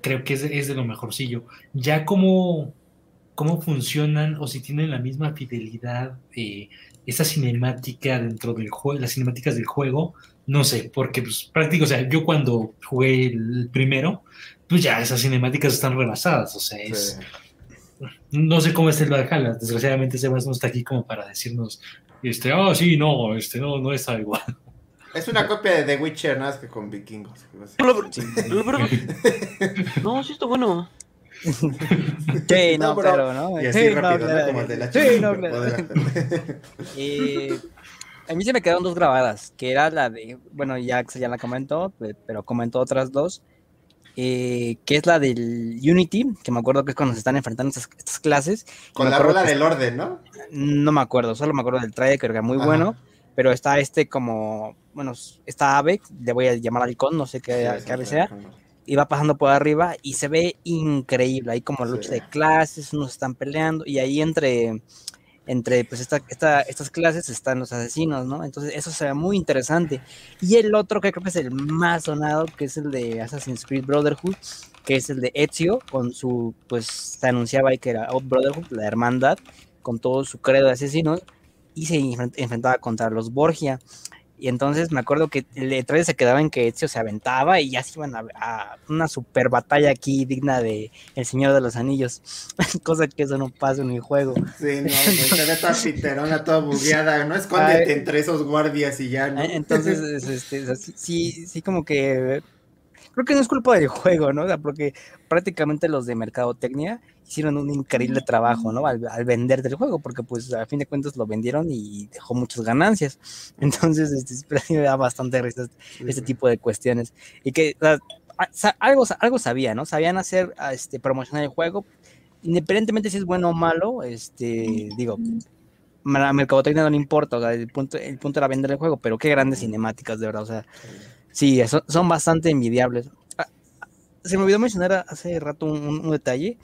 creo que es, es de lo mejorcillo. Ya como cómo funcionan o si tienen la misma fidelidad de esa cinemática dentro del juego, las cinemáticas del juego, no sé, porque pues práctico, o sea, yo cuando jugué el primero, pues ya esas cinemáticas están rebasadas, o sea, es... No sé cómo es el Valhalla, desgraciadamente Sebas no está aquí como para decirnos este, oh, sí, no, este, no, no está igual. Es una copia de The Witcher, nada más que con vikingos. [LAUGHS] No, sí está bueno. Sí, [LAUGHS] no, pero, ¿no? Y así sí, rápido, no, Como el de la Sí, no, claro. [LAUGHS] a mí se me quedaron dos grabadas, que era la de, bueno, ya ya la comentó, pero comentó otras dos, eh, que es la del Unity, que me acuerdo que es cuando se están enfrentando estas, clases. Con la rola del orden, ¿no? No me acuerdo, solo me acuerdo del trailer, que era muy bueno, pero está este como, bueno, está Ave, le voy a llamar Halcón, no sé qué, qué sea, y va pasando por arriba y se ve increíble, ahí como lucha de clases, unos están peleando y ahí entre entre pues esta, estas clases están los asesinos, ¿no? Entonces eso se ve muy interesante. Y el otro que creo que es el más sonado, que es el de Assassin's Creed Brotherhood, que es el de Ezio, con su, pues se anunciaba ahí que era Brotherhood, la hermandad, con todo su credo de asesinos, y se enfrentaba contra los Borgia. Y entonces me acuerdo que el trailer se quedaba en que Ezio se aventaba y ya se iban a, una super batalla aquí digna de El Señor de los Anillos. [LAUGHS] Cosa que eso no pasa en el juego. Sí, no, se ve toda piterona, toda bugueada, ¿no? Escóndete entre esos guardias y ya, ¿no? Entonces, [LAUGHS] este, sí, sí, como que creo que no es culpa del juego, ¿no? porque prácticamente los de mercadotecnia hicieron un increíble trabajo, ¿no? Al, vender del juego, porque pues a fin de cuentas lo vendieron y dejó muchas ganancias. [LAUGHS] Entonces, este, me da bastante risa este tipo de cuestiones. Y que algo, algo sabían, ¿no? Sabían hacer, este, promocionar el juego, independientemente si es bueno o malo, este, digo, a mercadotecnia no le importa, o sea, el punto, el punto era vender el juego, pero qué grandes cinemáticas, de verdad, o sea, Sí, son, bastante envidiables. Ah, se me olvidó mencionar hace rato un, detalle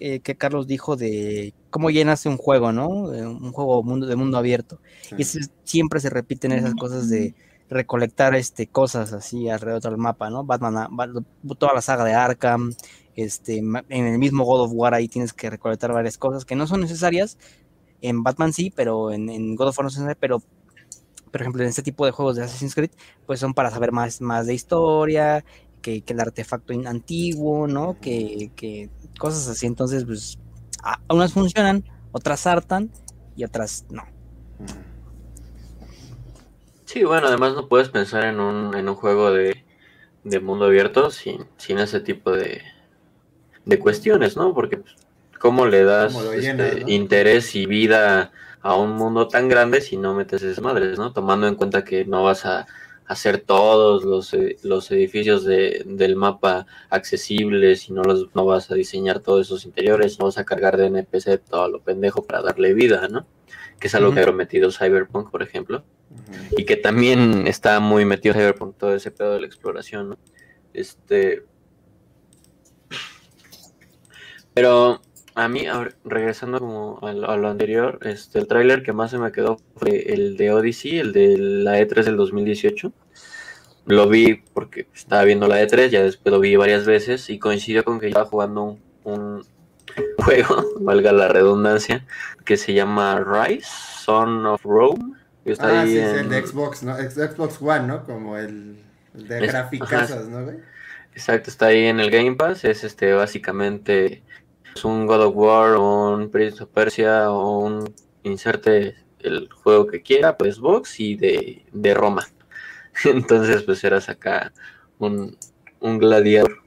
eh, que Carlos dijo de cómo llenas un juego, ¿no? Un juego mundo, de mundo abierto. Y siempre se repiten esas cosas de recolectar este, cosas así alrededor del mapa, ¿no? Batman, ah, toda la saga de Arkham, este, en el mismo God of War ahí tienes que recolectar varias cosas que no son necesarias. En Batman sí, pero en, en God of War no son necesarias, pero por ejemplo, en este tipo de juegos de Assassin's Creed, pues son para saber más, más de historia, que, el artefacto antiguo, ¿no? Que, cosas así. Entonces, pues, unas funcionan, otras hartan y otras no. Sí, bueno, además no puedes pensar en un, en un juego de, mundo abierto sin, sin ese tipo de, de cuestiones, ¿no? Porque, pues, ¿cómo le das este, interés y vida a un mundo tan grande si no metes esas madres, ¿no? Tomando en cuenta que no vas a, hacer todos los, eh, los edificios de, del mapa accesibles y no los no vas a diseñar todos esos interiores, no vas a cargar de NPC todo lo pendejo para darle vida, ¿no? Que es algo que ha prometido Cyberpunk, por ejemplo. Y que también está muy metido Cyberpunk todo ese pedo de la exploración, ¿no? Este. Pero a mí, regresando como a lo, anterior, este, el tráiler que más se me quedó fue el de Odyssey, el de la E3 del 2018. Lo vi porque estaba viendo la E3, ya después lo vi varias veces y coincidió con que estaba jugando un, [LAUGHS] juego, valga la redundancia, que se llama Rise, Son of Rome. ah, sí, es el de Xbox, ¿no? Xbox One, ¿no? Como el, de gráficas, ¿no, Exacto, está ahí en el Game Pass, es este básicamente un God of War o un Prince of Persia o un inserte el juego que quiera, pues Xbox y de, de Roma. [LAUGHS] Entonces, pues eras acá un, un gladiador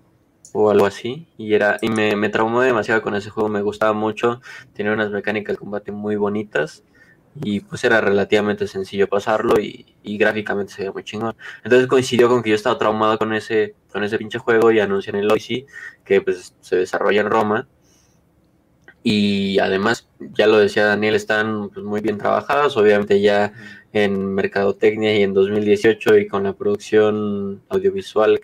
o algo así. Y era, y me, me traumó demasiado con ese juego, me gustaba mucho, tenía unas mecánicas de combate muy bonitas. Y pues era relativamente sencillo pasarlo y, y gráficamente se veía muy chingón. Entonces coincidió con que yo estaba traumado con ese, con ese pinche juego y anuncian el Odyssey, que pues se desarrolla en Roma y además, ya lo decía Daniel, están pues, muy bien trabajadas, obviamente ya en mercadotecnia y en 2018 y con la producción audiovisual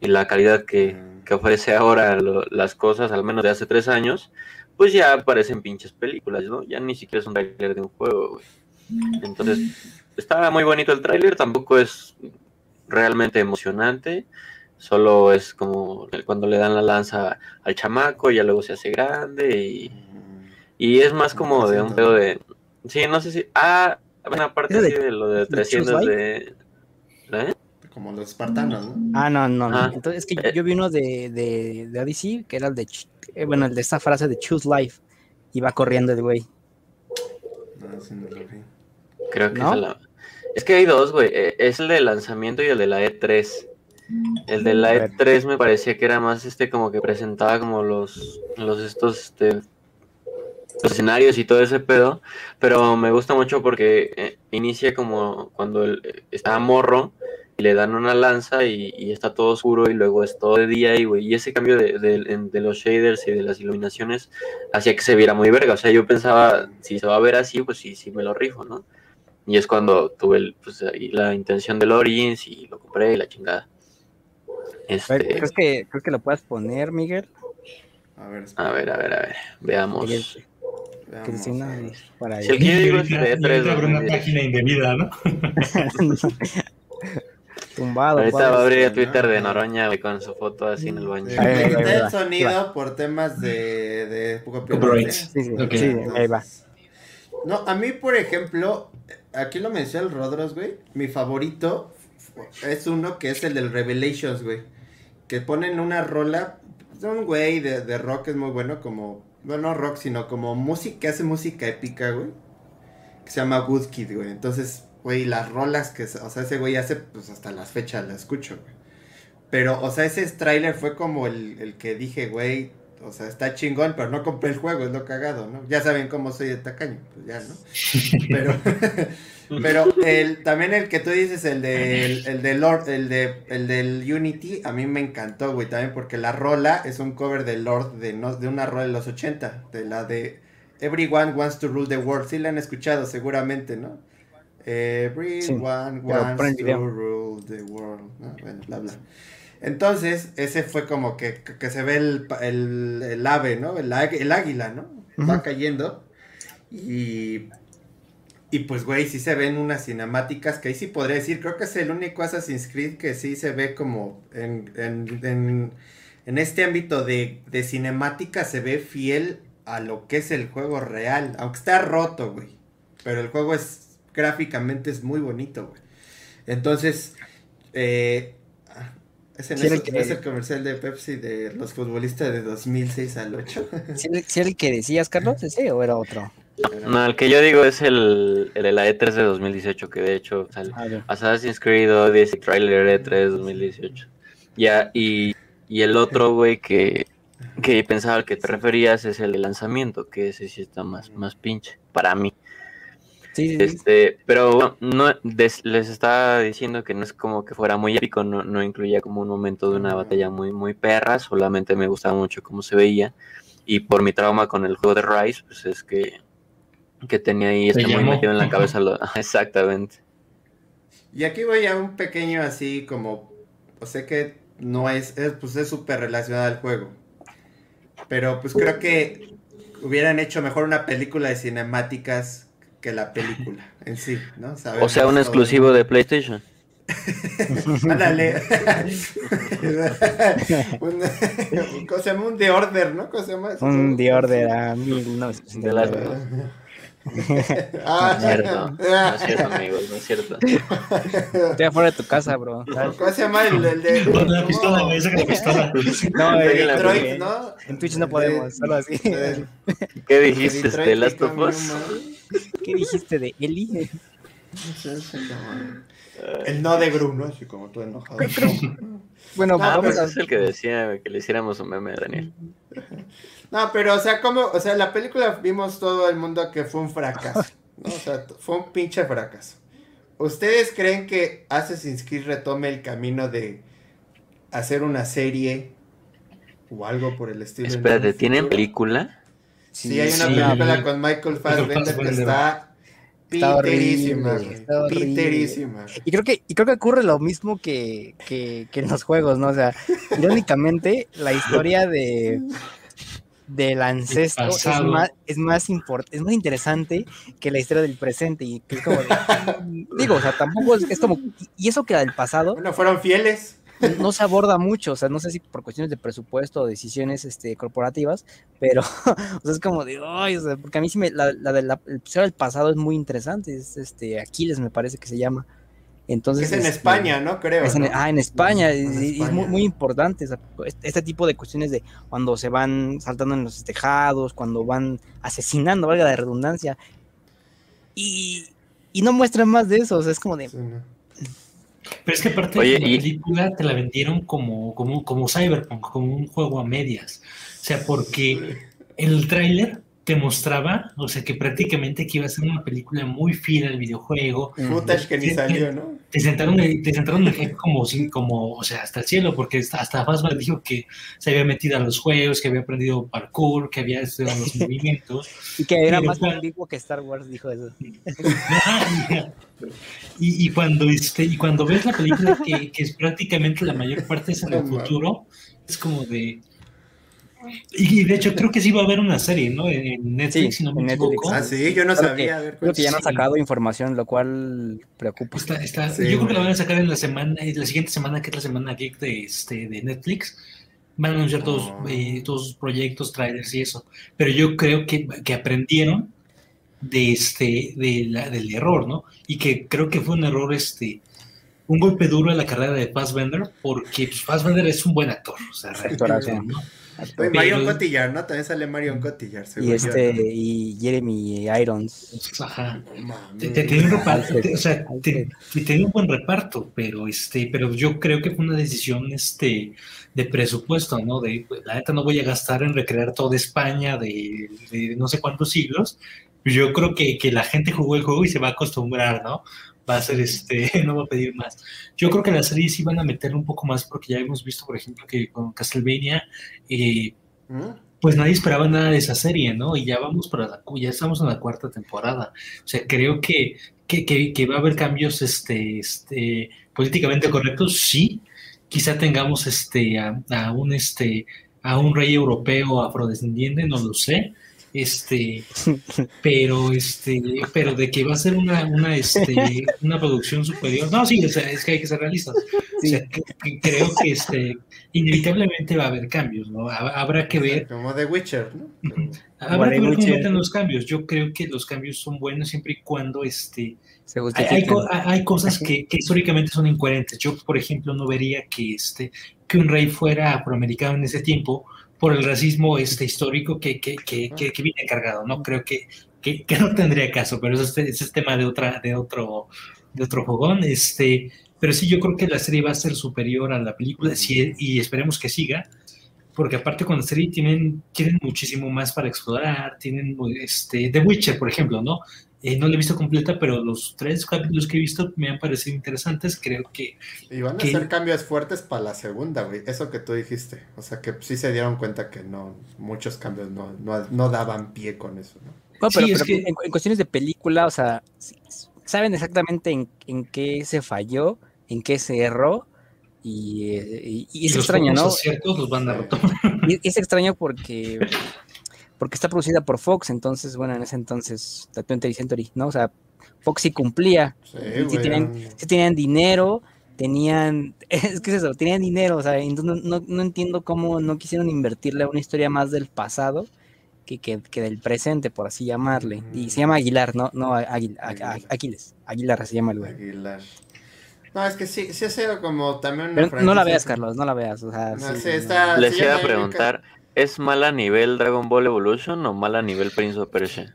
y la calidad que, ofrece ahora las cosas, al menos de hace tres años, pues ya parecen pinches películas, ¿no? Ya ni siquiera es un tráiler de un juego, güey. Entonces, está muy bonito el tráiler, tampoco es realmente emocionante, Solo es como cuando le dan la lanza al chamaco, y ya luego se hace grande y, y es más como de un pedo de... Sí, no sé si... Ah, bueno, aparte de, lo de 300 de... ¿Eh? Como los espartanos, ¿no? Ah, no, no, no. Ah. Entonces es que yo, vi uno de, de, de Odyssey, que era el de... Eh, bueno, el de esta frase de Choose Life. Y va corriendo el güey. No, ah, sí no lo vi. Creo que es la... Es que hay dos, güey. Eh, es el de lanzamiento y el de la E3. El de la E3 me parecía que era más este como que presentaba como los, los estos este, escenarios y todo ese pedo, pero me gusta mucho porque eh, inicia como cuando está morro y le dan una lanza y, está todo oscuro y luego es todo de día y, y ese cambio de, los shaders y de las iluminaciones hacía que se viera muy verga, o sea, yo pensaba, si se va a ver así, pues sí, sí me lo rifo, ¿no? Y es cuando tuve pues, la intención del Origins y lo compré y la chingada. Este... ¿Crees, que, ¿Crees que lo puedas poner, Miguel? A ver, a ver, a ver, a ver. Veamos. Miguel, Cristina, para si el que digo es de tres. una página indebida, ¿no? [LAUGHS] Tumbado. Ahorita va a abrir Twitter de Noroña con su foto así en el baño. el sonido por temas de, de copyright. Sí, sí, sí, ahí va. No, a mí, por ejemplo, aquí lo mencioné el Rodros, güey. Mi favorito es uno que es el del Revelations, güey. Que ponen una rola, un güey de, de rock es muy bueno, como, no, no rock, sino como música, que hace música épica, güey. Que se llama Woodkid, güey. Entonces, güey, las rolas que, o sea, ese güey hace, pues hasta las fechas la escucho, güey. Pero, o sea, ese trailer fue como el, el que dije, güey, o sea, está chingón, pero no compré el juego, es lo cagado, ¿no? Ya saben cómo soy de tacaño, pues ya, ¿no? [LAUGHS] Pero, [LAUGHS] pero [LAUGHS] el, también el que tú dices, el del, el de Lord, el de, el del Unity, a mí me encantó, güey, también porque la rola es un cover de Lord de, no, de una rola de los 80, de la de Everyone Wants to Rule the World, sí la han escuchado seguramente, ¿no? Everyone wants to rule the world, ¿no? Bueno, bla, bla. Entonces, ese fue como que, que se ve el, el, el, ave, ¿no? El, el águila, ¿no? Va cayendo. Y, y pues, güey, sí se ven unas cinemáticas que ahí sí podría decir, creo que es el único Assassin's Creed que sí se ve como en, en, en, en este ámbito de, de cinemática se ve fiel a lo que es el juego real, aunque está roto, güey. Pero el juego es gráficamente es muy bonito, güey. Entonces, eh, ¿Es, el, comercial de Pepsi de los futbolistas de 2006 al 8? ¿Sí, el que decías, Carlos, ese o era otro? No, el que yo digo es el, el de la E3 de 2018, que de hecho sale. Ah, Assassin's Creed Odyssey Trailer E3 2018. Ya, y, y el otro, güey, que, que pensaba al que te referías es el de lanzamiento, que ese sí está más, más pinche, para mí. Sí, sí, sí. Este, pero no des- les estaba diciendo que no es como que fuera muy épico, no, no incluía como un momento de una batalla muy, muy perra, solamente me gustaba mucho cómo se veía. Y por mi trauma con el juego de Rise, pues es que, que tenía ahí Te este muy metido en la [LAUGHS] cabeza. Lo, [LAUGHS] exactamente. Y aquí voy a un pequeño así como, o sé que no es, es pues es súper relacionado al juego. Pero pues creo que hubieran hecho mejor una película de cinemáticas que la película [LAUGHS] en sí, ¿no? O sea, un todo. exclusivo de PlayStation. Ándale. un, ¿Cómo se llama? Un The Order, ¿no? ¿Cómo se llama? Un The Order a De 1969. Ah, No es cierto, no es cierto, amigos, no es cierto. Estoy afuera de tu casa, bro. ¿sabes? ¿Cómo se llama el, el de... Con la pistola, [LAUGHS] no, güey, saca la pistola. No, de eh, Detroit, eh, ¿no? En Twitch no podemos, solo así. De- ¿Qué de dijiste, este, Last of Us? ¿Qué dijiste de Eli? El no de Gru, ¿no? Así como todo enojado. [LAUGHS] Bueno, No, Ah, vamos pues a... es el que decía que le hiciéramos un meme a Daniel. No, pero, o sea, como, o sea, la película vimos todo el mundo que fue un fracaso, ¿no? O sea, fue un pinche fracaso. ¿Ustedes creen que Assassin's Creed retome el camino de hacer una serie o algo por el estilo? Espérate, ¿tienen película? Sí, hay una Sí. película con Michael Fassbender que está piterísima, está horrible. piterísima. Y creo que, y creo que ocurre lo mismo que, que, que en los juegos, ¿no? O sea, irónicamente, la historia de del ancestro es más, es más import- es más interesante que la historia del presente. Y que es como de- [LAUGHS] digo, o sea, tampoco es, es como. Y eso que la del pasado Bueno, fueron fieles. no se aborda mucho, o sea, no sé si por cuestiones de presupuesto o decisiones este, corporativas, pero [LAUGHS] o sea, es como de, ay, o sea, porque a mí sí me, la, la del la- el del pasado es muy interesante, es este Aquiles me parece que se llama. Entonces, es en este, España, ¿no? Creo. es en- ¿no? ah, en España, En y- y es, muy, muy importante sea, este, tipo de cuestiones de cuando se van saltando en los tejados, cuando van asesinando, valga la redundancia, y, y no muestran más de eso, o sea, es como de, Sí, ¿no? Pero es que aparte Oye, la y- película te la vendieron como, como, como Cyberpunk, como un juego a medias. O sea, porque el tráiler te mostraba, o sea, que prácticamente que iba a ser una película muy fiel al videojuego. Footage que ni salió, ¿no? Te sentaron, te sentaron como, como, o sea, hasta el cielo, porque hasta- Fazbear dijo que se había metido a los juegos, que había aprendido parkour, que había estudiado los [LAUGHS] movimientos. y que era más ambiguo que Star Wars, dijo eso. [LAUGHS] y, y cuando este, y cuando ves la película que, que es prácticamente la mayor parte es en el [LAUGHS] futuro, es como de y de hecho creo que sí va a haber una serie, ¿no? En Netflix, Sí, si no me equivoco. Ah, sí, yo no sabía. que- a ver, Creo que ya no han Sí. sacado información, lo cual preocupa. Está, está, Sí, yo creo que la van a sacar en la semana, en la siguiente semana, que es la semana geek de, este, de Netflix. Van a anunciar todos, Oh. eh, todos sus proyectos, trailers y eso. Pero yo creo que, que aprendieron de este, de la- del error, ¿no? Y que creo que fue un error, este, un golpe duro a la carrera de Fassbender, porque pues, Fassbender es un buen actor, o sea, realmente, ¿no? Oye, Marion Cotillard, ¿no? También sale Marion Cotillard, Y yo, este, ¿no? y Jeremy Irons. Ajá. Tenía un reparto, o sea, tenía un buen reparto, pero este, pero yo creo que fue una decisión este de presupuesto, ¿no? De pues, la neta no voy a gastar en recrear toda España de, de no sé cuántos siglos. Yo creo que, que la gente jugó el juego y se va a acostumbrar, ¿no? Va a ser este, [LAUGHS] no va a pedir más. Yo creo que la serie sí van a meterle un poco más, porque ya hemos visto, por ejemplo, que con Castlevania, eh, ¿Mm? pues nadie esperaba nada de esa serie, ¿no? Y ya vamos para la, ya estamos en la cuarta temporada. O sea, creo que, que, que- que va a haber cambios este, este, políticamente correctos, sí. Quizá tengamos este, a, a un este, a un rey europeo afrodescendiente, no lo sé. Este, pero este, pero de que va a ser una, una, este, una producción superior. No, sí, o sea, es que hay que ser realistas. O sea, que- que creo que este, inevitablemente va a haber cambios, ¿no? Ha- Habrá que ver Como The Witcher, ¿no? Habrá que ver cómo meten los cambios. Yo creo que los cambios son buenos siempre y cuando este, Se hay, hay co- hay cosas que, que históricamente son incoherentes. Yo, por ejemplo, no vería que, este, que un rey fuera afroamericano en ese tiempo por el racismo este, histórico que, que, que, que- viene cargado. No creo que, no tendría caso, pero eso es, ese es tema de, otra, de, otro, de otro fogón. Este, pero sí, yo creo que la serie va a ser superior a la película y esperemos que siga porque aparte con la serie tienen, tienen muchísimo más para explorar, tienen este, The Witcher, por ejemplo, ¿no? Eh, no la he visto completa, pero los tres capítulos que he visto me han parecido interesantes. Creo que. Y van a hacer cambios fuertes para la segunda, güey. Eso que tú dijiste. O sea, que sí se dieron cuenta que no, muchos cambios no, no, daban pie con eso, ¿no? pero, en, cuestiones de película, o sea, saben exactamente en, en qué se falló, en qué se erró. Y, es extraño, ¿no? Los van a y es extraño porque porque está producida por Fox, entonces, bueno, en ese entonces, la 20th Century, ¿no? O sea, Fox sí cumplía, sí, tenían, dinero, tenían, [LAUGHS] es que es eso, tenían dinero, o sea, entonces no, entiendo cómo no quisieron invertirle a una historia más del pasado que, que, del presente, por así llamarle. Y se llama Aguilar, no, no Aquiles, Aguilar se llama el güey. Aguilar. No, es que sí, sí ha sido como también no la veas, Carlos, no la veas. O sea, Les iba a preguntar, ¿Es mala a nivel Dragon Ball Evolution o mala a nivel Prince of Persia?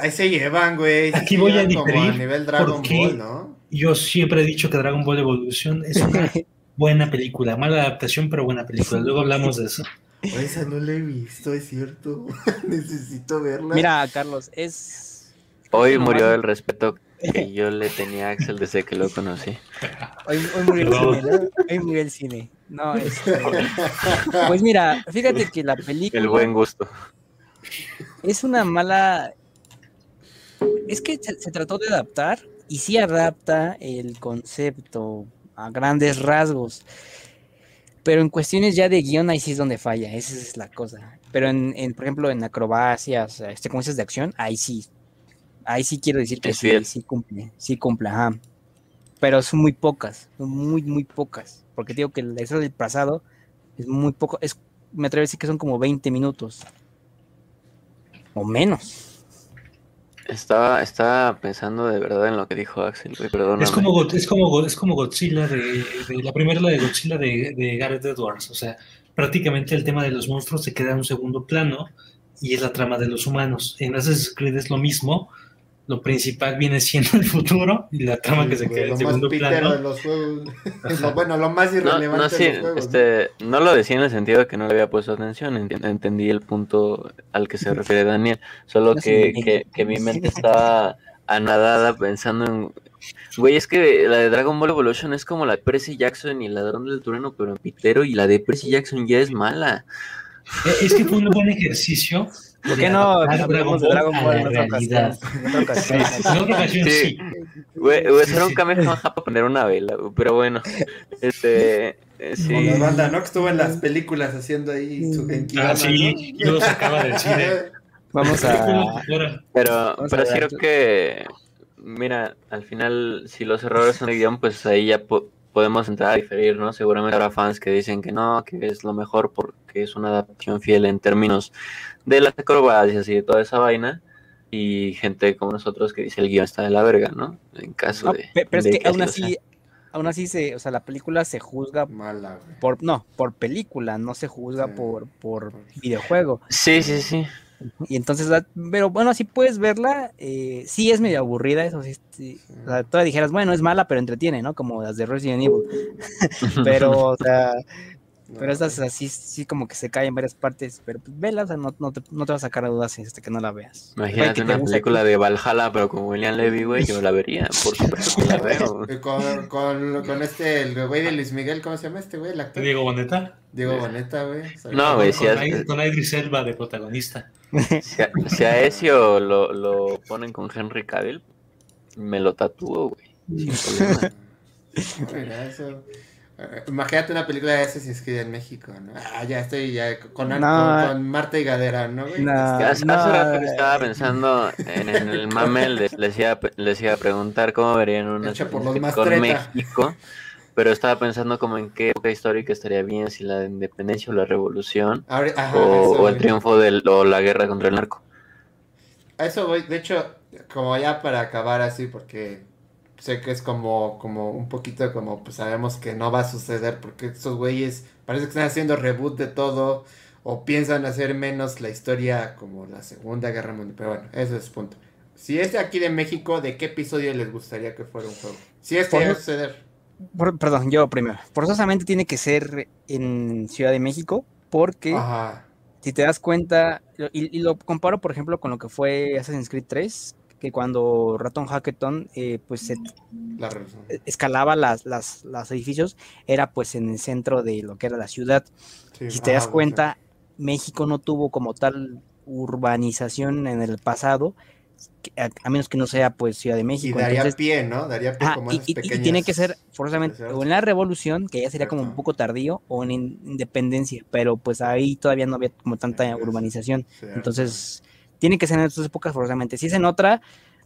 Ahí se llevan, güey. Aquí voy a diferir. nivel Dragon Ball, ¿no? Yo siempre he dicho que Dragon Ball Evolution es una [LAUGHS] buena película. Mala adaptación, pero buena película. Luego hablamos de eso. [LAUGHS] esa no la he visto, es cierto. [LAUGHS] Necesito verla. Mira, Carlos, es. Hoy murió el respeto que yo le tenía a Axel desde que lo conocí. Hoy, murió el cine, ¿no? Hoy murió el cine. No, [LAUGHS] este, pues mira, fíjate que la película. El buen gusto. Es una mala. Es que se, trató de adaptar y sí adapta el concepto a grandes rasgos. Pero en cuestiones ya de guion, ahí sí es donde falla, esa es la cosa. Pero en, por ejemplo, en acrobacias, secuencias de acción, ahí sí. Ahí sí quiero decir que sí, sí cumple, sí cumple, ajá. Pero son muy pocas, son muy, muy pocas porque digo que la historia del pasado es muy poco, es, me atrevo a decir que son como 20 minutos o menos. Estaba, estaba pensando de verdad en lo que dijo Axel, perdón. Es como, es como, es como Godzilla de, la primera la de Godzilla de, de Gareth Edwards, o sea, prácticamente el tema de los monstruos se queda en un segundo plano y es la trama de los humanos. En Assassin's Creed es lo mismo, lo principal viene siendo el futuro y la trama que se queda en segundo plano. De los juegos. [LAUGHS] bueno, lo más irrelevante no, de los juegos. Este, ¿no? lo decía en el sentido de que no le había puesto atención, entendí el punto al que se refiere Daniel, solo que, que, mi mente estaba anadada pensando en... Güey, es que la de Dragon Ball Evolution es como la de Percy Jackson y el ladrón del trueno, pero en pitero, y la de Percy Jackson ya es mala. Eh, es que fue un buen ejercicio ¿Por qué no hablamos de Dragon Ball en otra ocasión? En otra ocasión. Sí. Voy a hacer un Kamehameha para poner una vela, pero bueno. Este. Eh, sí. Como la banda, ¿no? Que estuvo en las películas haciendo ahí su Genkidama, Ah, sí, ¿no? lo sacaba del cine. Vamos a. Pero, pero sí creo que. Mira, al final, si los errores son de guion, pues ahí ya podemos entrar a diferir, ¿no? Seguramente habrá fans que dicen que no, que es lo mejor porque es una adaptación fiel en términos de las acrobacias y de toda esa vaina. Y gente como nosotros que dice el guion está de la verga, ¿no? En caso de. Pero es que, aún así, aún así se, o sea, la película se juzga Mala, por, no, por película, no se juzga por, por videojuego. Sí, sí, sí. Y entonces, pero bueno, si puedes verla, eh, sí es medio aburrida, eso sí. O sea, tú dijeras, bueno, es mala, pero entretiene, ¿no? Como las de Resident Evil. [LAUGHS] pero, o sea, pero estas así, sí como que se cae en varias partes, pero pues vela, o sea, no, no, te, no te va a sacar a dudas este, que no la veas. Imagínate una película de Valhalla, pero con William Levy, güey, yo la vería, por supuesto que la veo. [LAUGHS] con, con, con este, el güey de Luis Miguel, ¿cómo se llama este güey? El actor? Diego Boneta. Diego Boneta, güey. No, güey, si con, con Idris Elba de protagonista. Si a, si a Ezio lo, lo ponen con Henry Cavill, me lo tatúo, güey. Sin problema. [LAUGHS] Eso... Eh, imagínate una película de Assassin's Creed en México, ¿no? Ah, ya estoy ya con, con, Marta y Gadera, ¿no? hace, rato que estaba pensando en, el mame, les, les, iba, les, iba, a preguntar cómo verían una con México, pero estaba pensando como en qué época histórica estaría bien, si la independencia o la revolución, o, el triunfo del, o la guerra contra el narco. A eso voy, de hecho, como ya para acabar así, porque sé que es como, como un poquito como, pues sabemos que no va a suceder porque estos güeyes parece que están haciendo reboot de todo o piensan hacer menos la historia como la Segunda Guerra Mundial. Pero bueno, eso es punto. Si es de aquí de México, ¿de qué episodio les gustaría que fuera un juego? Si este va a suceder. perdón, yo primero. Forzosamente tiene que ser en Ciudad de México porque si te das cuenta, y, y, lo comparo por ejemplo con lo que fue Assassin's Creed 3, que cuando Raton Hackathon eh, pues se escalaba las, las, los edificios, era pues en el centro de lo que era la ciudad. si te das cuenta, México no tuvo como tal urbanización en el pasado, a, menos que no sea pues Ciudad de México. Y daría pie, ¿no? Daría pie como y, y, tiene que ser forzosamente o en la revolución, que ya sería como un poco tardío, o en independencia, pero pues ahí todavía no había como tanta urbanización. Entonces, tiene que ser en estas épocas forzosamente. Si es en otra,